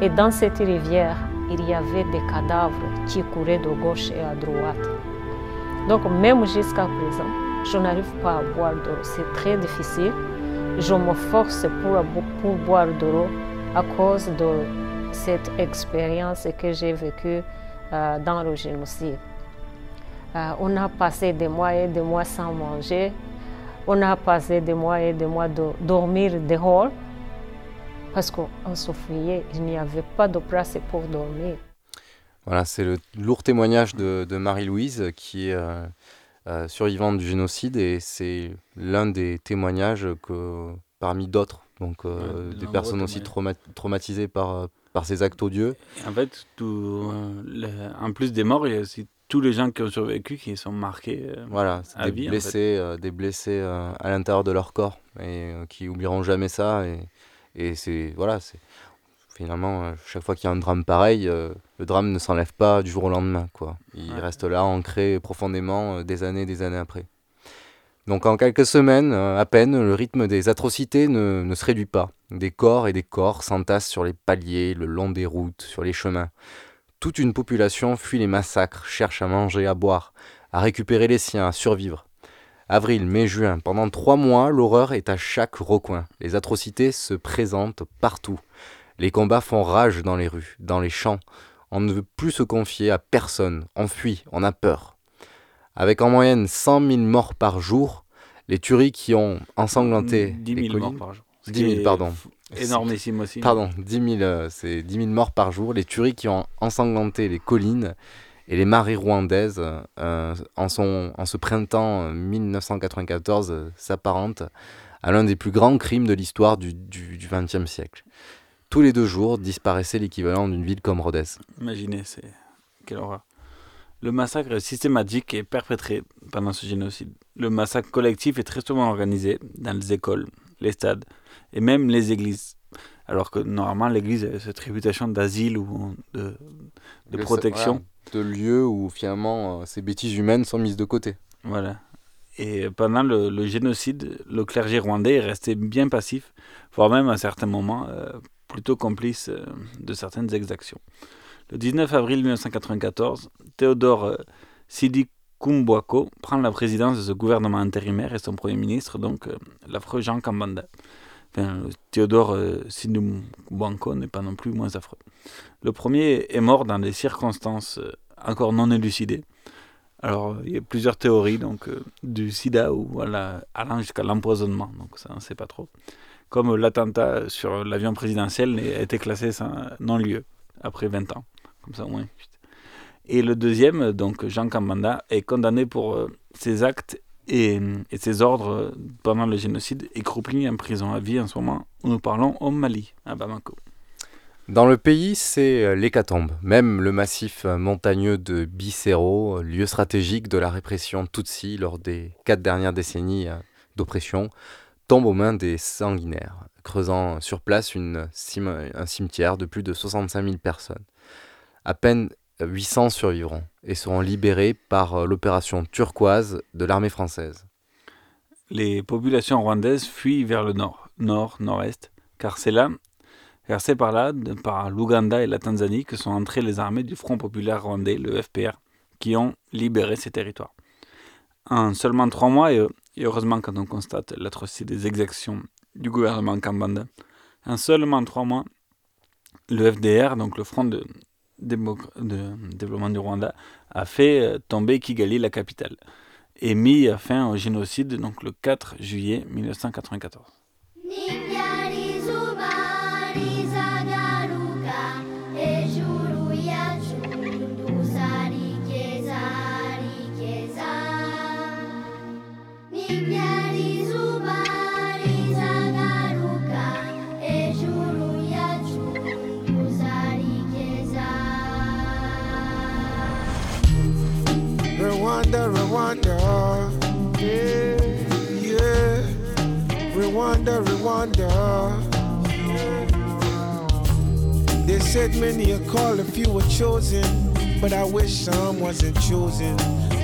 Et dans cette rivière, il y avait des cadavres qui couraient de gauche et à droite. Donc même jusqu'à présent, je n'arrive pas à boire de l'eau. C'est très difficile. Je me force pour, pour boire de l'eau à cause de cette expérience que j'ai vécue euh, dans le génocide. Euh, on a passé des mois et des mois sans manger. On a passé des mois et des mois de dormir dehors parce qu'on se fuyait. Il n'y avait pas de place pour dormir. Voilà, c'est le lourd témoignage de, de Marie-Louise qui est euh, euh, survivante du génocide et c'est l'un des témoignages que, parmi d'autres, donc euh, Ouais, des personnes aussi trauma- traumatisées par, par ces actes odieux. Et en fait, tout, euh, le- en plus des morts, il y a aussi tous les gens qui ont survécu qui sont marqués euh, Voilà, à des vie. en fait. blessés, euh, des blessés euh, à l'intérieur de leur corps et euh, qui oublieront jamais ça. Et, et c'est voilà, c'est finalement euh, chaque fois qu'il y a un drame pareil, euh, le drame ne s'enlève pas du jour au lendemain, quoi. Il Ouais. reste là, ancré profondément, euh, des années, des années après. Donc en quelques semaines, euh, à peine, le rythme des atrocités ne, ne se réduit pas. Des corps et des corps s'entassent sur les paliers, le long des routes, sur les chemins. Toute une population fuit les massacres, cherche à manger, à boire, à récupérer les siens, à survivre. Avril, mai, juin, pendant trois mois, l'horreur est à chaque recoin. Les atrocités se présentent partout. Les combats font rage dans les rues, dans les champs. On ne veut plus se confier à personne. On fuit, on a peur. Avec en moyenne 100 000 morts par jour, les tueries qui ont ensanglanté 10 les 000 morts collines- par jour. Ce 10 qui 000, est pardon. f- énormissime aussi. Pardon, 10 000, euh, c'est 10 000 morts par jour. Les tueries qui ont ensanglanté les collines et les marées rwandaises euh, en, ce printemps euh, 1994 euh, s'apparentent à l'un des plus grands crimes de l'histoire du XXe siècle. Tous les deux jours disparaissait l'équivalent d'une ville comme Rhodes. Imaginez, c'est quelle horreur. Le massacre est systématique et perpétré pendant ce génocide. Le massacre collectif est très souvent organisé dans les écoles, les stades et même les églises. Alors que normalement, l'église a cette réputation d'asile ou de, de protection. voilà, de lieux où finalement euh, ces bêtises humaines sont mises de côté. Voilà. Et pendant le, le génocide, le clergé rwandais est resté bien passif, voire même à certains moments euh, plutôt complice euh, de certaines exactions. Le 19 avril 1994, Théodore euh, Sidi Kumbwako prend la présidence de ce gouvernement intérimaire et son premier ministre, donc euh, l'affreux Jean Kambanda. Enfin, Théodore Sidi Kumbwako n'est pas non plus moins affreux. Le premier est mort dans des circonstances encore non élucidée. Alors, il y a plusieurs théories, donc du sida ou allant jusqu'à l'empoisonnement, donc ça on ne sait pas trop. Comme l'attentat sur l'avion présidentiel a été classé sans non-lieu après 20 ans, comme ça au moins. Et le deuxième, donc Jean Kambanda, est condamné pour euh, ses actes et, ses ordres pendant le génocide et croupli en prison à vie en ce moment où nous parlons au Mali, à Bamako. Dans le pays, c'est l'hécatombe. Même le massif montagneux de Bicero, lieu stratégique de la répression Tutsi lors des quatre dernières décennies d'oppression, tombe aux mains des sanguinaires, creusant sur place un cimetière de plus de 65 000 personnes. À peine 800 survivront et seront libérés par l'opération turquoise de l'armée française. Les populations rwandaises fuient vers le nord, nord, nord-est, car c'est là car par là, par l'Ouganda et la Tanzanie, que sont entrées les armées du Front populaire rwandais, le FPR, qui ont libéré ces territoires. En seulement trois mois, et heureusement quand on constate l'atrocité des exactions du gouvernement Kambanda, en seulement trois mois, le FDR, donc le Front de, de développement du Rwanda, a fait tomber Kigali, la capitale, et mis fin au génocide donc le 4 juillet 1994. Rwanda, yeah, yeah. Rwanda, Rwanda. They said many are called, a few were chosen, but I wish some wasn't chosen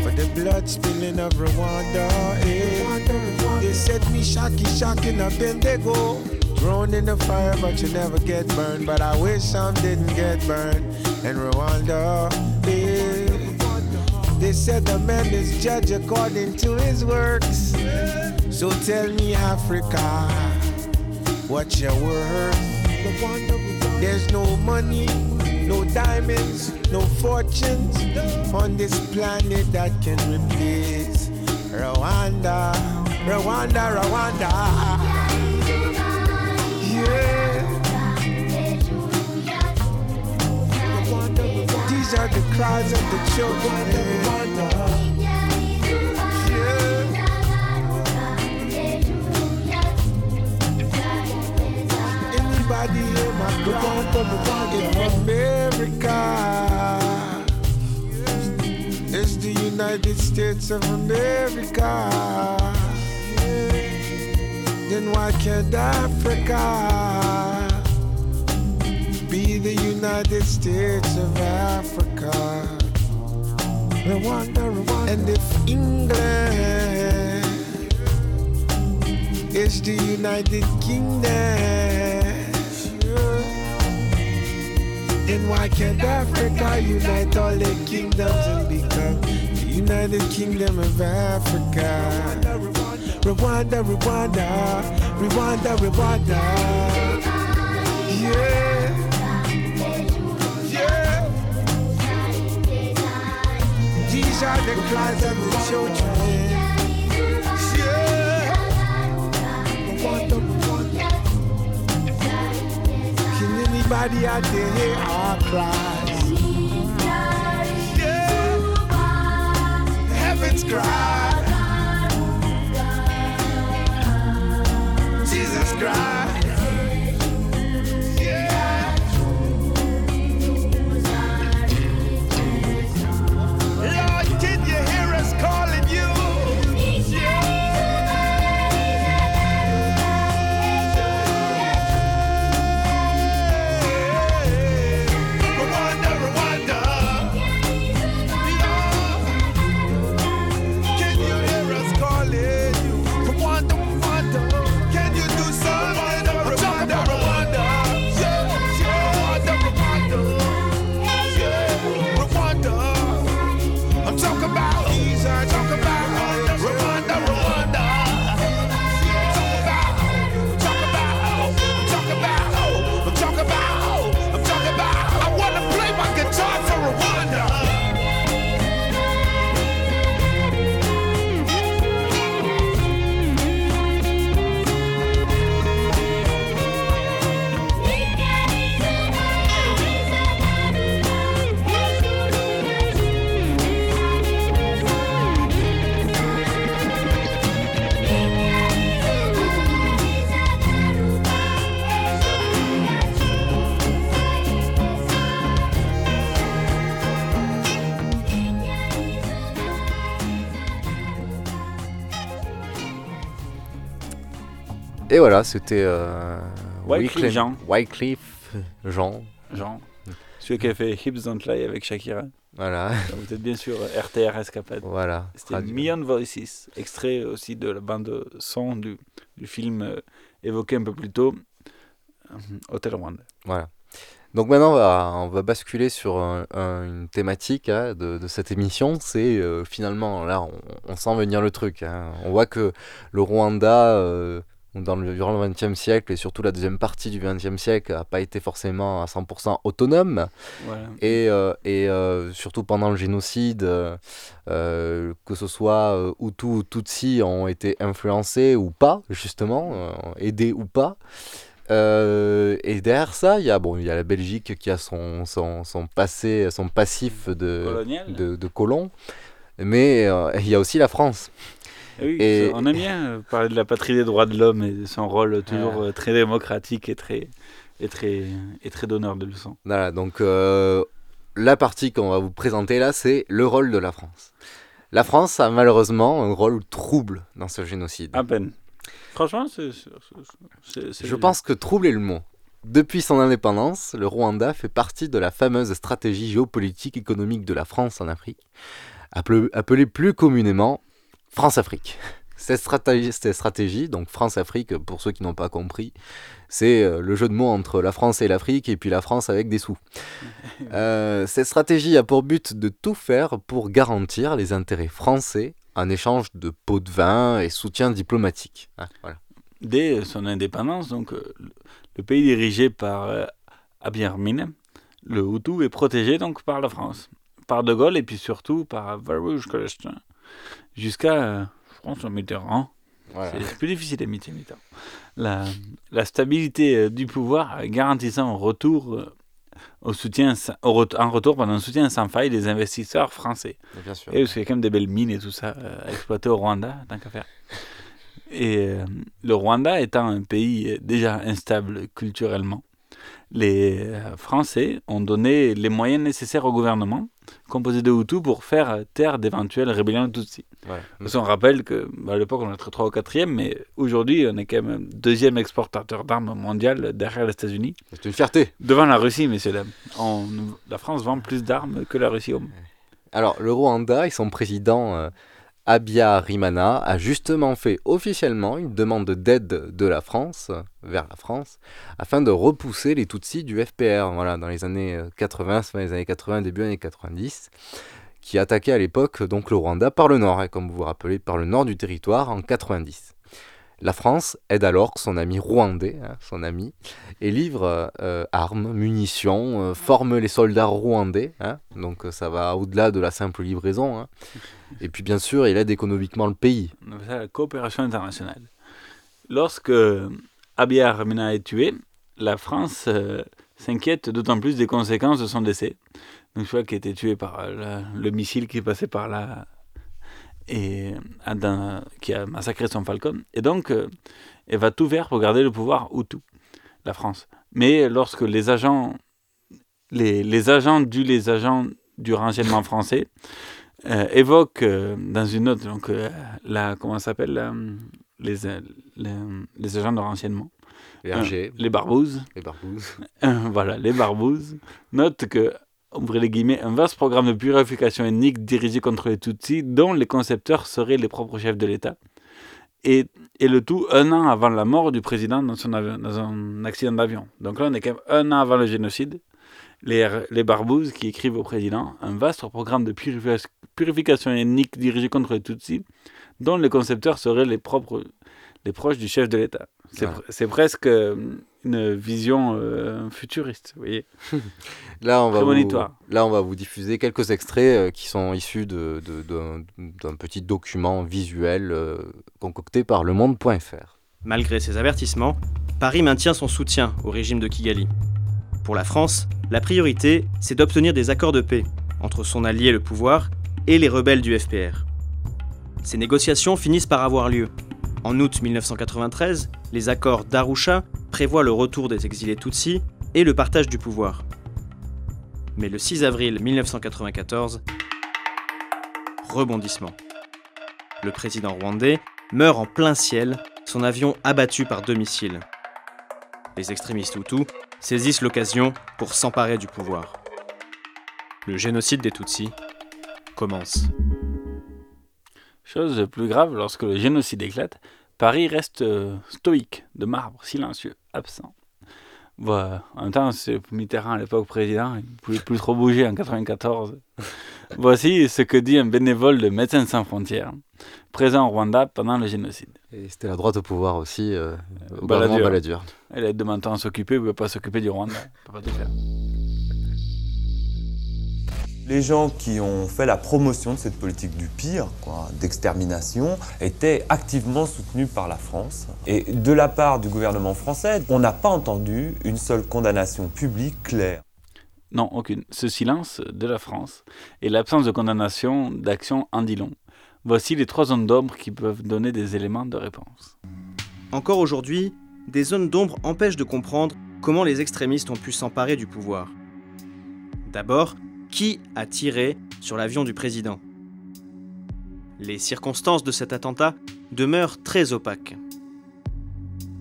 for the blood spilling of Rwanda. They said me shocky, shocking up in they go. Thrown in the fire, but you never get burned. But I wish some didn't get burned in Rwanda. They said the man is judged according to his works. So tell me, Africa, what's your worth? There's no money, no diamonds, no fortunes on this planet that can replace Rwanda, Rwanda, Rwanda. These are the cries of the children. Anybody hear my cry in America? It's the United States of America. Then why can't Africa be the United States of Africa? Rwanda, Rwanda. And if England is the United Kingdom, then why can't Africa unite all the kingdoms and become the United Kingdom of Africa? Rwanda, Rwanda, Rwanda, Rwanda. Yeah. Yeah. Are the cries of the children. Yeah. Rwanda. Can anybody out there hear our cries? Yeah. Heaven's cry. Jesus Christ. Voilà, c'était euh, Wyclef Jean. Wyclef Jean. Jean. Celui qui a fait Hips Don't Lie avec Shakira. Voilà. Donc, Vous êtes bien sûr RTR Escapade. Voilà. C'était. Million Voices, extrait aussi de la bande son du, du film euh, évoqué un peu plus tôt, euh, Hotel Rwanda. Voilà. Donc maintenant, on va, on va basculer sur un- un- une thématique hein, de, de cette émission. C'est euh, finalement, là, on, on sent venir le truc. hein. On voit que le Rwanda, euh, dans le, durant le XXe siècle et surtout la deuxième partie du XXe siècle, n'a pas été forcément à 100% autonome. Voilà. Et, euh, et euh, surtout pendant le génocide, euh, que ce soit Hutu ou Tutsi ont été influencés ou pas, justement, aidés ou pas. Et derrière ça, il y a bon, y a la Belgique qui a son, son, son passé, son passif de Colonial. de, de colon, mais il y a aussi la France. Oui, Et- on aime bien euh, parler de la patrie des droits de l'homme et de son rôle toujours Ouais. euh, très démocratique et très, et très, et très donneur de leçons. Voilà, donc euh, la partie qu'on va vous présenter là, c'est le rôle de la France. La France a malheureusement un rôle trouble dans ce génocide. À peine. Franchement, c'est. Je pense que trouble est le mot. Depuis son indépendance, le Rwanda fait partie de la fameuse stratégie géopolitique économique de la France en Afrique, appelée plus communément France-Afrique. Cette stratégie, cette stratégie, donc France-Afrique, pour ceux qui n'ont pas compris, c'est euh, le jeu de mots entre la France et l'Afrique, et puis la France avec des sous. Euh, cette stratégie a pour but de tout faire pour garantir les intérêts français en échange de pots de vin et soutien diplomatique. Hein, voilà. Dès son indépendance, donc, euh, le- pays dirigé par euh, Abiy Ahmed, le Hutu est protégé donc par la France, par De Gaulle et puis surtout par Varouche Colestin, jusqu'à euh, François Mitterrand. Voilà. C'est plus difficile d'imiter Mitterrand. La, la stabilité euh, du pouvoir euh, garantissant au retour, au soutien, sa- au ret- en retour pendant un soutien sans faille des investisseurs français. Bien sûr. Et parce qu'il y a quand même des belles mines et tout ça euh, à exploiter au Rwanda, tant qu'à faire. Et euh, le Rwanda étant un pays déjà instable culturellement, les Français ont donné les moyens nécessaires au gouvernement, composé de Hutus, pour faire taire d'éventuelles rébellions Tutsis. Parce qu'on rappelle que bah, à l'époque on était 3 ou 4e, mais aujourd'hui on est quand même deuxième exportateur d'armes mondial derrière les États-Unis. C'est une fierté. Devant la Russie, messieurs dames. On- la France vend plus d'armes que la Russie. au- Alors, le Rwanda et son président euh, Habyarimana a justement fait officiellement une demande d'aide de la France, euh, vers la France, afin de repousser les Tutsis du FPR, voilà, dans les années euh, 80, fin des années 80, début années 90, qui attaquaient à l'époque donc le Rwanda par le nord, hein, comme vous vous rappelez, par le nord du territoire en 90. La France aide alors son ami rwandais, hein, son ami, et livre euh, armes, munitions, euh, forme les soldats rwandais, hein, donc euh, ça va au-delà de la simple livraison. hein. Et puis bien sûr, il aide économiquement le pays. On appelle ça la coopération internationale. Lorsque Abiy Ahmed est tué, la France s'inquiète d'autant plus des conséquences de son décès. Donc, je vois qu'il a été tué par la- le missile qui passait par là et euh, qui a massacré son Falcon. Et donc, euh, elle va tout faire pour garder le pouvoir Hutu, la France. Mais lorsque les agents, les, les agents du, les agents du renseignement français euh, évoquent euh, dans une note donc euh, la comment ça s'appelle la- les, euh, les les agents de renseignement Les Euh, barbouzes Les barbouzes. Euh, voilà les barbouzes notent que ouvrez les guillemets un vaste programme de purification ethnique dirigé contre les Tutsis dont les concepteurs seraient les propres chefs de l'État et, et le tout un an avant la mort du président dans, son avion, dans un accident d'avion. Donc là, on est quand même un an avant le génocide. Les, les barbouzes qui écrivent au président un vaste programme de purifi- purification ethnique dirigé contre les Tutsis, dont les concepteurs seraient les, propres, les proches du chef de l'État. C'est Voilà. pr- c'est presque euh, une vision euh, futuriste, vous voyez. Là on, va vous, là, on va vous diffuser quelques extraits euh, qui sont issus de- de- d'un d'un petit document visuel euh, concocté par le monde.fr. Malgré ces avertissements, Paris maintient son soutien au régime de Kigali. Pour la France, la priorité, c'est d'obtenir des accords de paix entre son allié le pouvoir et les rebelles du FPR. Ces négociations finissent par avoir lieu. En août 1993, les accords d'Arusha prévoient le retour des exilés Tutsis et le partage du pouvoir. Mais le 6 avril 1994, rebondissement. Le président rwandais meurt en plein ciel son avion abattu par deux missiles. Les extrémistes Hutus saisissent l'occasion pour s'emparer du pouvoir. Le génocide des Tutsis commence. Chose plus grave, lorsque le génocide éclate, Paris reste euh, stoïque, de marbre, silencieux, absent. Voilà. En même temps, c'est Mitterrand à l'époque président, il ne pouvait plus trop bouger en 94. Voici ce que dit un bénévole de Médecins sans frontières, présent au Rwanda pendant le génocide. Et c'était la droite au pouvoir aussi, euh, au Balladur. gouvernement Balladur. Elle a demandé à s'occuper, ne peut pas s'occuper du Rwanda. Peut pas tout faire. Les gens qui ont fait la promotion de cette politique du pire, d'extermination, étaient activement soutenus par la France. Et de la part du gouvernement français, on n'a pas entendu une seule condamnation publique claire. Non, aucune. Ce silence de la France et l'absence de condamnation d'action en dit long. Voici les trois zones d'ombre qui peuvent donner des éléments de réponse. Encore aujourd'hui, des zones d'ombre empêchent de comprendre comment les extrémistes ont pu s'emparer du pouvoir. D'abord, qui a tiré sur l'avion du président Les circonstances de cet attentat demeurent très opaques.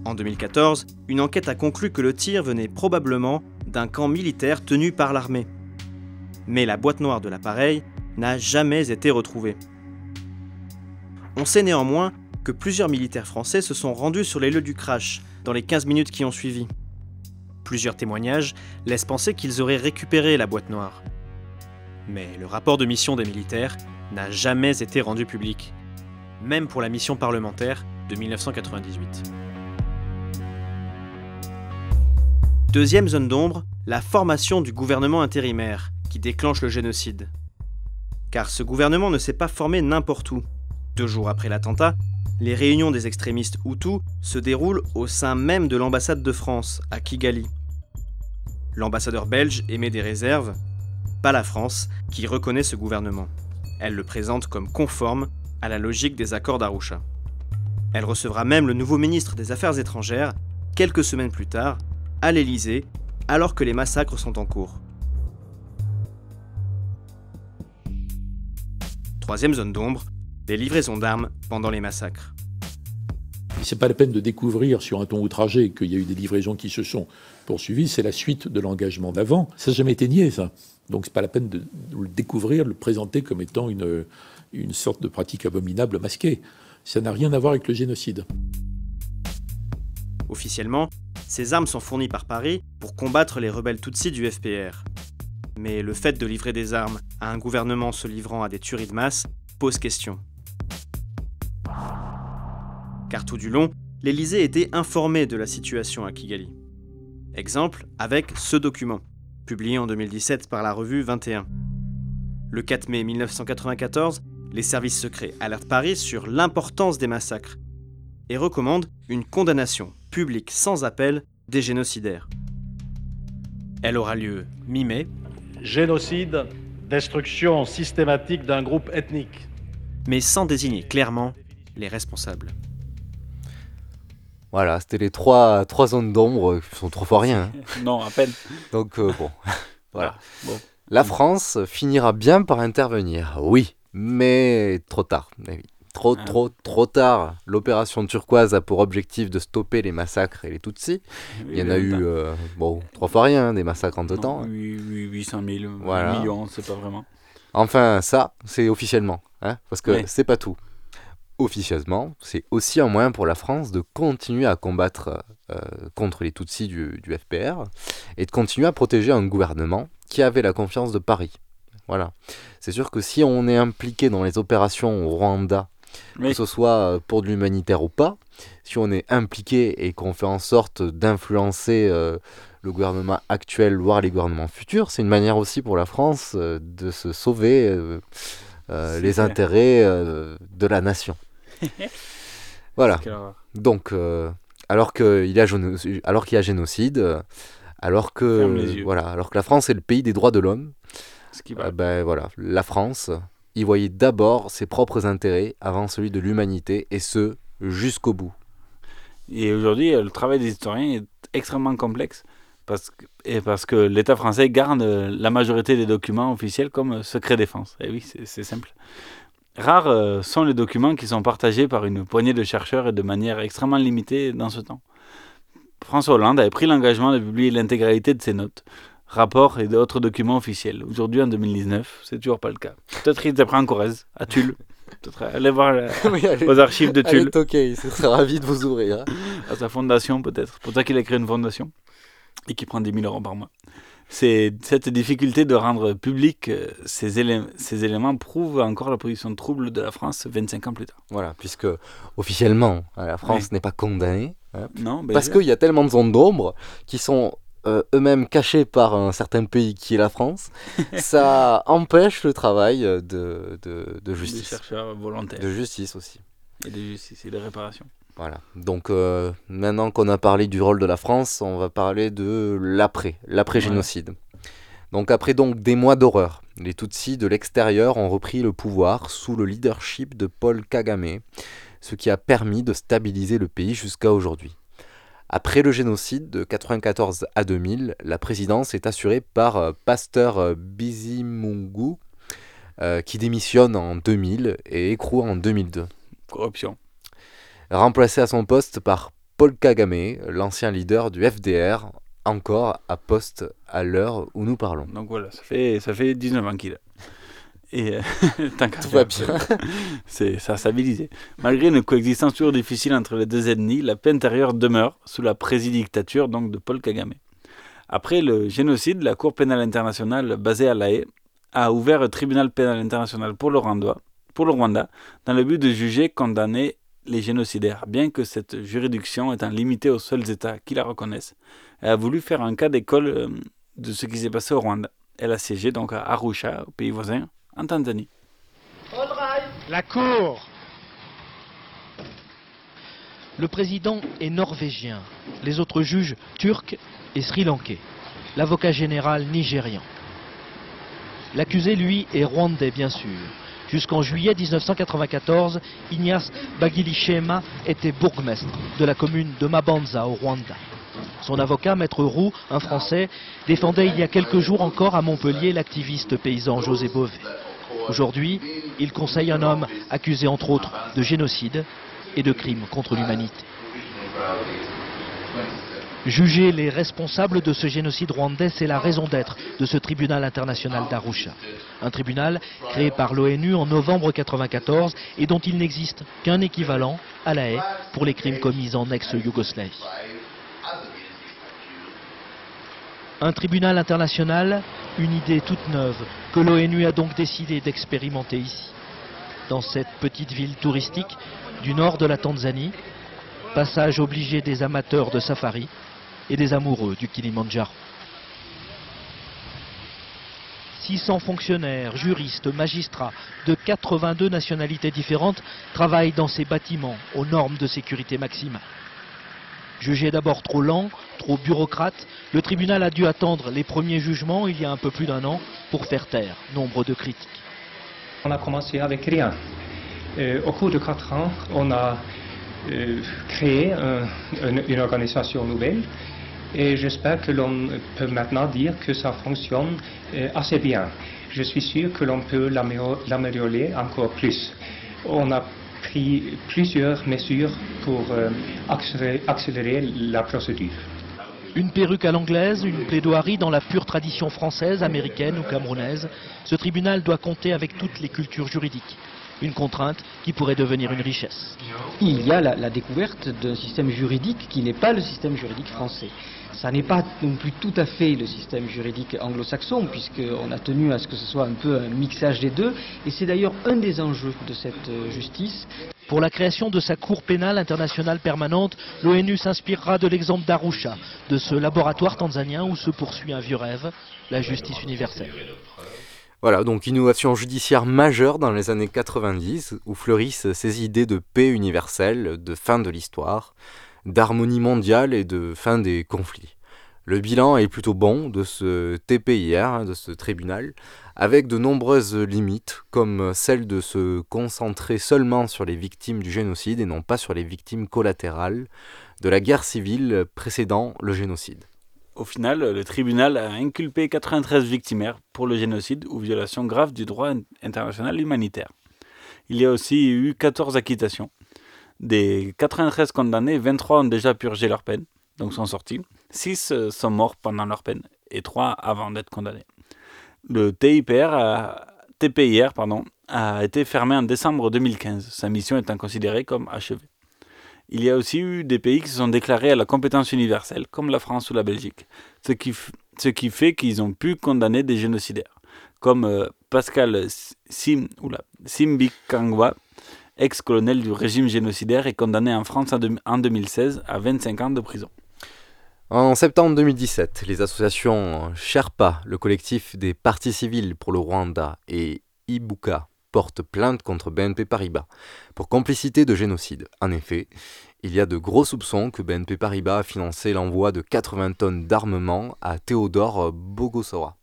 En 2014, une enquête a conclu que le tir venait probablement d'un camp militaire tenu par l'armée. Mais la boîte noire de l'appareil n'a jamais été retrouvée. On sait néanmoins que plusieurs militaires français se sont rendus sur les lieux du crash dans les 15 minutes qui ont suivi. Plusieurs témoignages laissent penser qu'ils auraient récupéré la boîte noire. Mais le rapport de mission des militaires n'a jamais été rendu public, même pour la mission parlementaire de 1998. Deuxième zone d'ombre, la formation du gouvernement intérimaire qui déclenche le génocide. Car ce gouvernement ne s'est pas formé n'importe où. Deux jours après l'attentat, les réunions des extrémistes Hutus se déroulent au sein même de l'ambassade de France, à Kigali. L'ambassadeur belge émet des réserves, pas la France, qui reconnaît ce gouvernement. Elle le présente comme conforme à la logique des accords d'Arusha. Elle recevra même le nouveau ministre des Affaires étrangères quelques semaines plus tard, à l'Élysée, alors que les massacres sont en cours. Troisième zone d'ombre, les livraisons d'armes pendant les massacres. C'est pas la peine de découvrir sur un ton outragé qu'il y a eu des livraisons qui se sont poursuivies, c'est la suite de l'engagement d'avant. Ça n'a jamais été nié, ça. Donc c'est pas la peine de, de le découvrir, de le présenter comme étant une, une sorte de pratique abominable masquée. Ça n'a rien à voir avec le génocide. Officiellement, ces armes sont fournies par Paris pour combattre les rebelles Tutsis du FPR. Mais le fait de livrer des armes à un gouvernement se livrant à des tueries de masse pose question. Car tout du long, l'Élysée était informé de la situation à Kigali. Exemple avec ce document, publié en 2017 par la revue 21. Le 4 mai 1994, les services secrets alertent Paris sur l'importance des massacres et recommandent une condamnation publique sans appel des génocidaires. Elle aura lieu mi-mai. Génocide, destruction systématique d'un groupe ethnique. Mais sans désigner clairement les responsables. Voilà, c'était les trois, trois zones d'ombre qui sont trop fois rien. hein. Non, à peine. Donc euh, bon, voilà. bon. La France finira bien par intervenir, oui, mais trop tard. eh oui. Trop, Ah. trop, trop tard. L'opération turquoise a pour objectif de stopper les massacres et les Tutsis. Il y en a Oui, eu, oui, euh, bon, trois fois rien, hein, des massacres en deux Non, temps. oui, oui, 800 000, Voilà. millions, c'est pas vraiment. Enfin, ça, c'est officiellement, hein, parce que Oui. c'est pas tout. Officieusement, c'est aussi un moyen pour la France de continuer à combattre euh, contre les Tutsis du, du FPR et de continuer à protéger un gouvernement qui avait la confiance de Paris. Voilà. C'est sûr que si on est impliqué dans les opérations au Rwanda, Oui. que ce soit euh, pour de l'humanitaire ou pas, si on est impliqué et qu'on fait en sorte d'influencer euh, le gouvernement actuel, voire les gouvernements futurs, c'est une manière aussi pour la France euh, de se sauver les clair. intérêts de la nation. Voilà. Donc, euh, alors qu'il y, a alors qu'il y a génocide, euh, alors que, voilà, alors que la France est le pays des droits de l'homme, euh, ben, voilà, la France y voyait d'abord ses propres intérêts avant celui de l'humanité, et ce, jusqu'au bout. Et aujourd'hui, le travail des historiens est extrêmement complexe parce que, et parce que l'État français garde la majorité des documents officiels comme secret défense. Et oui, c'est c'est simple. Rares euh, sont les documents qui sont partagés par une poignée de chercheurs et de manière extrêmement limitée dans ce temps. François Hollande avait pris l'engagement de publier l'intégralité de ses notes, rapports et d'autres documents officiels. Aujourd'hui, en 2019, c'est toujours pas le cas. Peut-être qu'il était en Corrèze, à Tulle. Peut-être aller voir la- Oui, allez- aux archives de allez Tulle. toquer, il serait ravi de vous ouvrir. hein. À sa fondation, peut-être. Pour ça qu'il a créé une fondation et qui prend 10 000 euros par mois. Cette difficulté de rendre public euh, ces, élé- ces éléments prouve encore la position trouble de la France 25 ans plus tard. Voilà, puisque officiellement, hein, la France Oui. n'est pas condamnée. hein, Non, ben, parce qu'il y a tellement de zones d'ombre qui sont euh, eux-mêmes cachées par un certain pays qui est la France. ça empêche le travail euh, de, de, de Des justice. chercheurs volontaires. De justice aussi. Et de justice et de réparation. Voilà. Donc euh, maintenant qu'on a parlé du rôle de la France, on va parler de l'après, l'après-génocide. Donc après donc des mois d'horreur, les Tutsis de l'extérieur ont repris le pouvoir sous le leadership de Paul Kagame, ce qui a permis de stabiliser le pays jusqu'à aujourd'hui. Après le génocide de 94 à 2000, la présidence est assurée par euh, Pasteur euh, Bizimungu, euh, qui démissionne en 2000 et écroule en 2002 Corruption. Remplacé à son poste par Paul Kagame, l'ancien leader du FDR, encore à poste à l'heure où nous parlons. Donc voilà, ça fait, ça fait 19 ans qu'il a. Et euh, tant Tout va bien. c'est, ça a stabilisé. Malgré une coexistence toujours difficile entre les deux ethnies, la paix intérieure demeure sous la présidictature donc de Paul Kagame. Après le génocide, la Cour pénale internationale basée à La Haye a ouvert un tribunal pénal international pour le, Rwanda, pour le Rwanda dans le but de juger, condamner les génocidaires, bien que cette juridiction étant limitée aux seuls États qui la reconnaissent. Elle a voulu faire un cas d'école euh, de ce qui s'est passé au Rwanda. Elle a siégé donc à Arusha, au pays voisin, en Tanzanie. La Cour Le président est norvégien, les autres juges turcs et sri-lankais, l'avocat général nigérian. L'accusé, lui, est rwandais, bien sûr. Jusqu'en juillet 1994, Ignace Bagilishema était bourgmestre de la commune de Mabanza au Rwanda. Son avocat, Maître Roux, un Français, défendait il y a quelques jours encore à Montpellier l'activiste paysan José Bové. Aujourd'hui, il conseille un homme accusé entre autres de génocide et de crimes contre l'humanité. Juger les responsables de ce génocide rwandais, c'est la raison d'être de ce tribunal international d'Arusha. Un tribunal créé par l'ONU en novembre 1994 et dont il n'existe qu'un équivalent à la haie pour les crimes commis en ex-Yougoslavie. Un tribunal international, une idée toute neuve que l'ONU a donc décidé d'expérimenter ici. Dans cette petite ville touristique du nord de la Tanzanie, passage obligé des amateurs de safari et des amoureux du Kilimandjaro. 600 fonctionnaires, juristes, magistrats de 82 nationalités différentes travaillent dans ces bâtiments aux normes de sécurité maximale. Jugé d'abord trop lent, trop bureaucrate, le tribunal a dû attendre les premiers jugements il y a un peu plus d'un an pour faire taire nombre de critiques. On a commencé avec rien. Euh, au cours de quatre ans, on a euh, créé un- une, une organisation nouvelle et j'espère que l'on peut maintenant dire que ça fonctionne euh, assez bien. Je suis sûr que l'on peut l'amélior- l'améliorer encore plus. On a pris plusieurs mesures pour euh, accélérer, accélérer la procédure. Une perruque à l'anglaise, une plaidoirie dans la pure tradition française, américaine ou camerounaise, ce tribunal doit compter avec toutes les cultures juridiques. Une contrainte qui pourrait devenir une richesse. Il y a la, la découverte d'un système juridique qui n'est pas le système juridique français. Ça n'est pas non plus tout à fait le système juridique anglo-saxon, puisqu'on a tenu à ce que ce soit un peu un mixage des deux, et c'est d'ailleurs un des enjeux de cette euh, justice. Pour la création de sa Cour pénale internationale permanente, l'ONU s'inspirera de l'exemple d'Arusha, de ce laboratoire tanzanien où se poursuit un vieux rêve, la justice universelle. Voilà, donc innovation judiciaire majeure dans les années 90, où fleurissent ces idées de paix universelle, de fin de l'histoire, d'harmonie mondiale et de fin des conflits. Le bilan est plutôt bon de ce TPIR, hein, de ce tribunal, avec de nombreuses limites, comme celle de se concentrer seulement sur les victimes du génocide et non pas sur les victimes collatérales de la guerre civile précédant le génocide. Au final, le tribunal a inculpé 93 victimaires pour le génocide ou violation grave du droit in- international humanitaire. il y a aussi eu 14 acquittations. Des 93 condamnés, 23 ont déjà purgé leur peine, donc sont sortis. 6 euh, sont morts pendant leur peine et 3 avant d'être condamnés. Le TIPR a, TPIR a été fermé en décembre 2015, sa mission étant considérée comme achevée. Il y a aussi eu des pays qui se sont déclarés à la compétence universelle, comme la France ou la Belgique, ce qui, fait qu'ils ont pu condamner des génocidaires, comme euh, Pascal Sim, Simbikangwa, ex-colonel du régime génocidaire et condamné en France en 2016 à 25 ans de prison. En septembre 2017, les associations Sherpa, le collectif des partis civils pour le Rwanda, et Ibuka portent plainte contre BNP Paribas pour complicité de génocide. En effet, il y a de gros soupçons que BNP Paribas a financé l'envoi de 80 tonnes d'armement à Théodore Bogosora,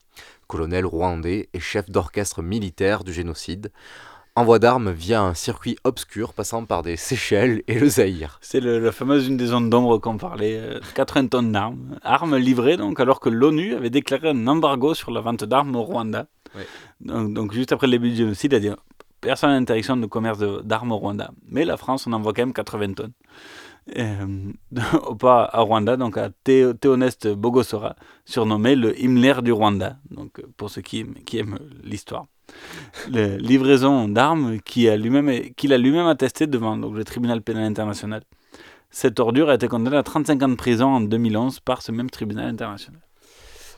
colonel rwandais et chef d'orchestre militaire du génocide, envoi d'armes via un circuit obscur passant par des Seychelles et le Zaïre. C'est la fameuse une des zones d'ombre qu'on parlait, 80 euh, tonnes d'armes, armes livrées donc alors que l'ONU avait déclaré un embargo sur la vente d'armes au Rwanda. Donc, juste après le début du génocide, dit personne n'a interdiction de commerce d'armes au Rwanda. Mais la France en envoie quand même 80 tonnes. Euh, pas à Rwanda, donc à Théoneste Bogosora, surnommé le Himmler du Rwanda, donc pour ceux qui, qui aiment l'histoire livraison d'armes qu'il a lui-même lui attesté devant le tribunal pénal international. Cette ordure a été condamnée à 35 ans de prison en 2011 par ce même tribunal international.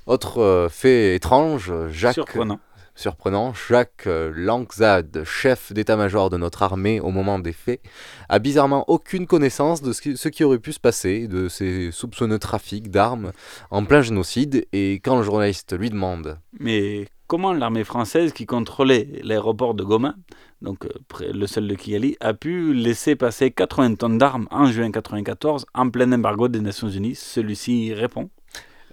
Autre euh, fait étrange, Jacques. Surprenant. Surprenant, Jacques euh, Langzade, chef d'état-major de notre armée au moment des faits, a bizarrement aucune connaissance de ce qui, aurait pu se passer, de ces soupçonneux trafics d'armes en plein génocide, et quand le journaliste lui demande Mais comment l'armée française qui contrôlait l'aéroport de Goma, donc euh, le seul de Kigali, a pu laisser passer 80 tonnes d'armes en juin 1994 en plein embargo des Nations Unies Celui-ci répond.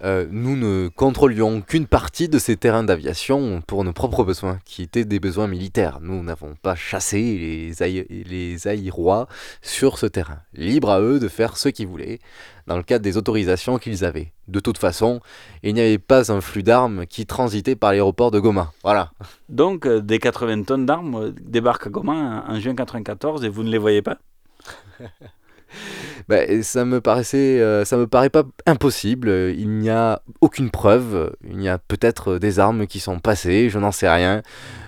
Euh, nous ne contrôlions qu'une partie de ces terrains d'aviation pour nos propres besoins, qui étaient des besoins militaires. Nous n'avons pas chassé les, les Aïrois sur ce terrain. Libre à eux de faire ce qu'ils voulaient, dans le cadre des autorisations qu'ils avaient. De toute façon, il n'y avait pas un flux d'armes qui transitait par l'aéroport de Goma. Voilà. Donc, euh, des 80 tonnes d'armes euh, débarquent à Goma en juin 1994 et vous ne les voyez pas? bah, ça me paraissait, euh, ça me paraît pas impossible. Il n'y a aucune preuve. Il y a peut-être des armes qui sont passées, je n'en sais rien.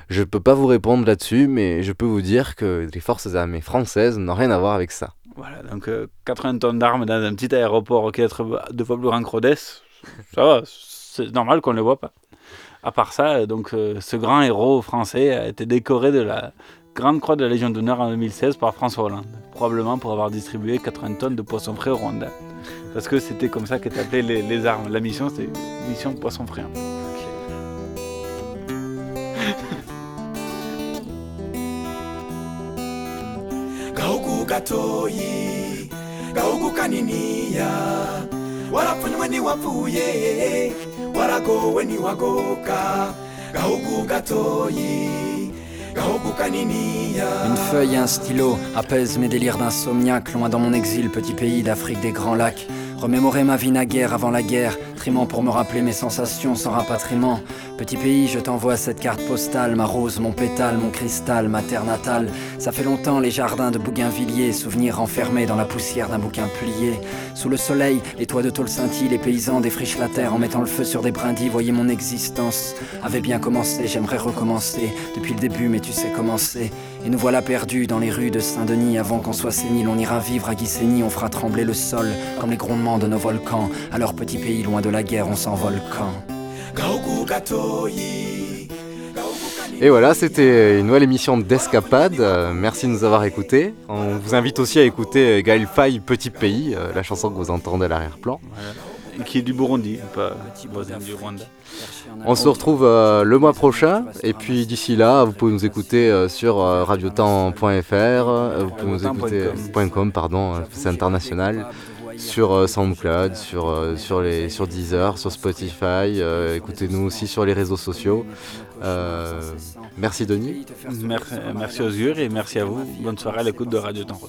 Je peux pas vous répondre là-dessus, mais je peux vous dire que les forces armées françaises n'ont rien à voir avec ça. Voilà, donc 80 tonnes d'armes dans un petit aéroport qui est deux fois plus grand que Rhodes, ça va, c'est normal qu'on ne le voit pas. À part ça, donc, euh, ce grand héros français a été décoré de la Grande Croix de la Légion d'honneur en 2016 par François Hollande, probablement pour avoir distribué 80 tonnes de poissons frais au Rwanda. Parce que c'était comme ça qu'étaient appelées les, armes. La mission, c'était mission poisson frais. Une feuille et un stylo apaisent mes délires d'insomniaque, loin dans mon exil, petit pays d'Afrique des grands lacs. Remémorer ma vie naguère avant la guerre, trimant pour me rappeler mes sensations sans rapatriement. Petit pays, je t'envoie cette carte postale, ma rose, mon pétale, mon cristal, ma terre natale. Ça fait longtemps les jardins de Bougainvilliers, souvenirs enfermés dans la poussière d'un bouquin plié. Sous le soleil, les toits de tôle scintillent, les paysans défrichent la terre en mettant le feu sur des brindilles. Voyez mon existence avait bien commencé, j'aimerais recommencer depuis le début, mais tu sais commencer. Et nous voilà perdus dans les rues de Saint-Denis. Avant qu'on soit sénile, on ira vivre à Guissény. On fera trembler le sol comme les grondements de nos volcans. À leur petit pays, loin de la guerre, on s'envole quand et voilà, c'était une nouvelle émission d'Escapade. Euh, merci de nous avoir écoutés. On vous invite aussi à écouter Gaël Faye, Petit Pays, euh, la chanson que vous entendez à l'arrière-plan. Qui est du Burundi, pas du Rwanda. On se retrouve euh, le mois prochain. Et puis d'ici là, vous pouvez nous écouter sur radiotemps.fr, vous pouvez nous écouter .com, pardon, c'est international sur euh, SoundCloud, sur, euh, sur, les, sur Deezer, sur Spotify. Euh, écoutez-nous aussi sur les réseaux sociaux. merci Denis. Merci, merci Osgur et merci à vous. Bonne soirée à l'écoute de Radio Temps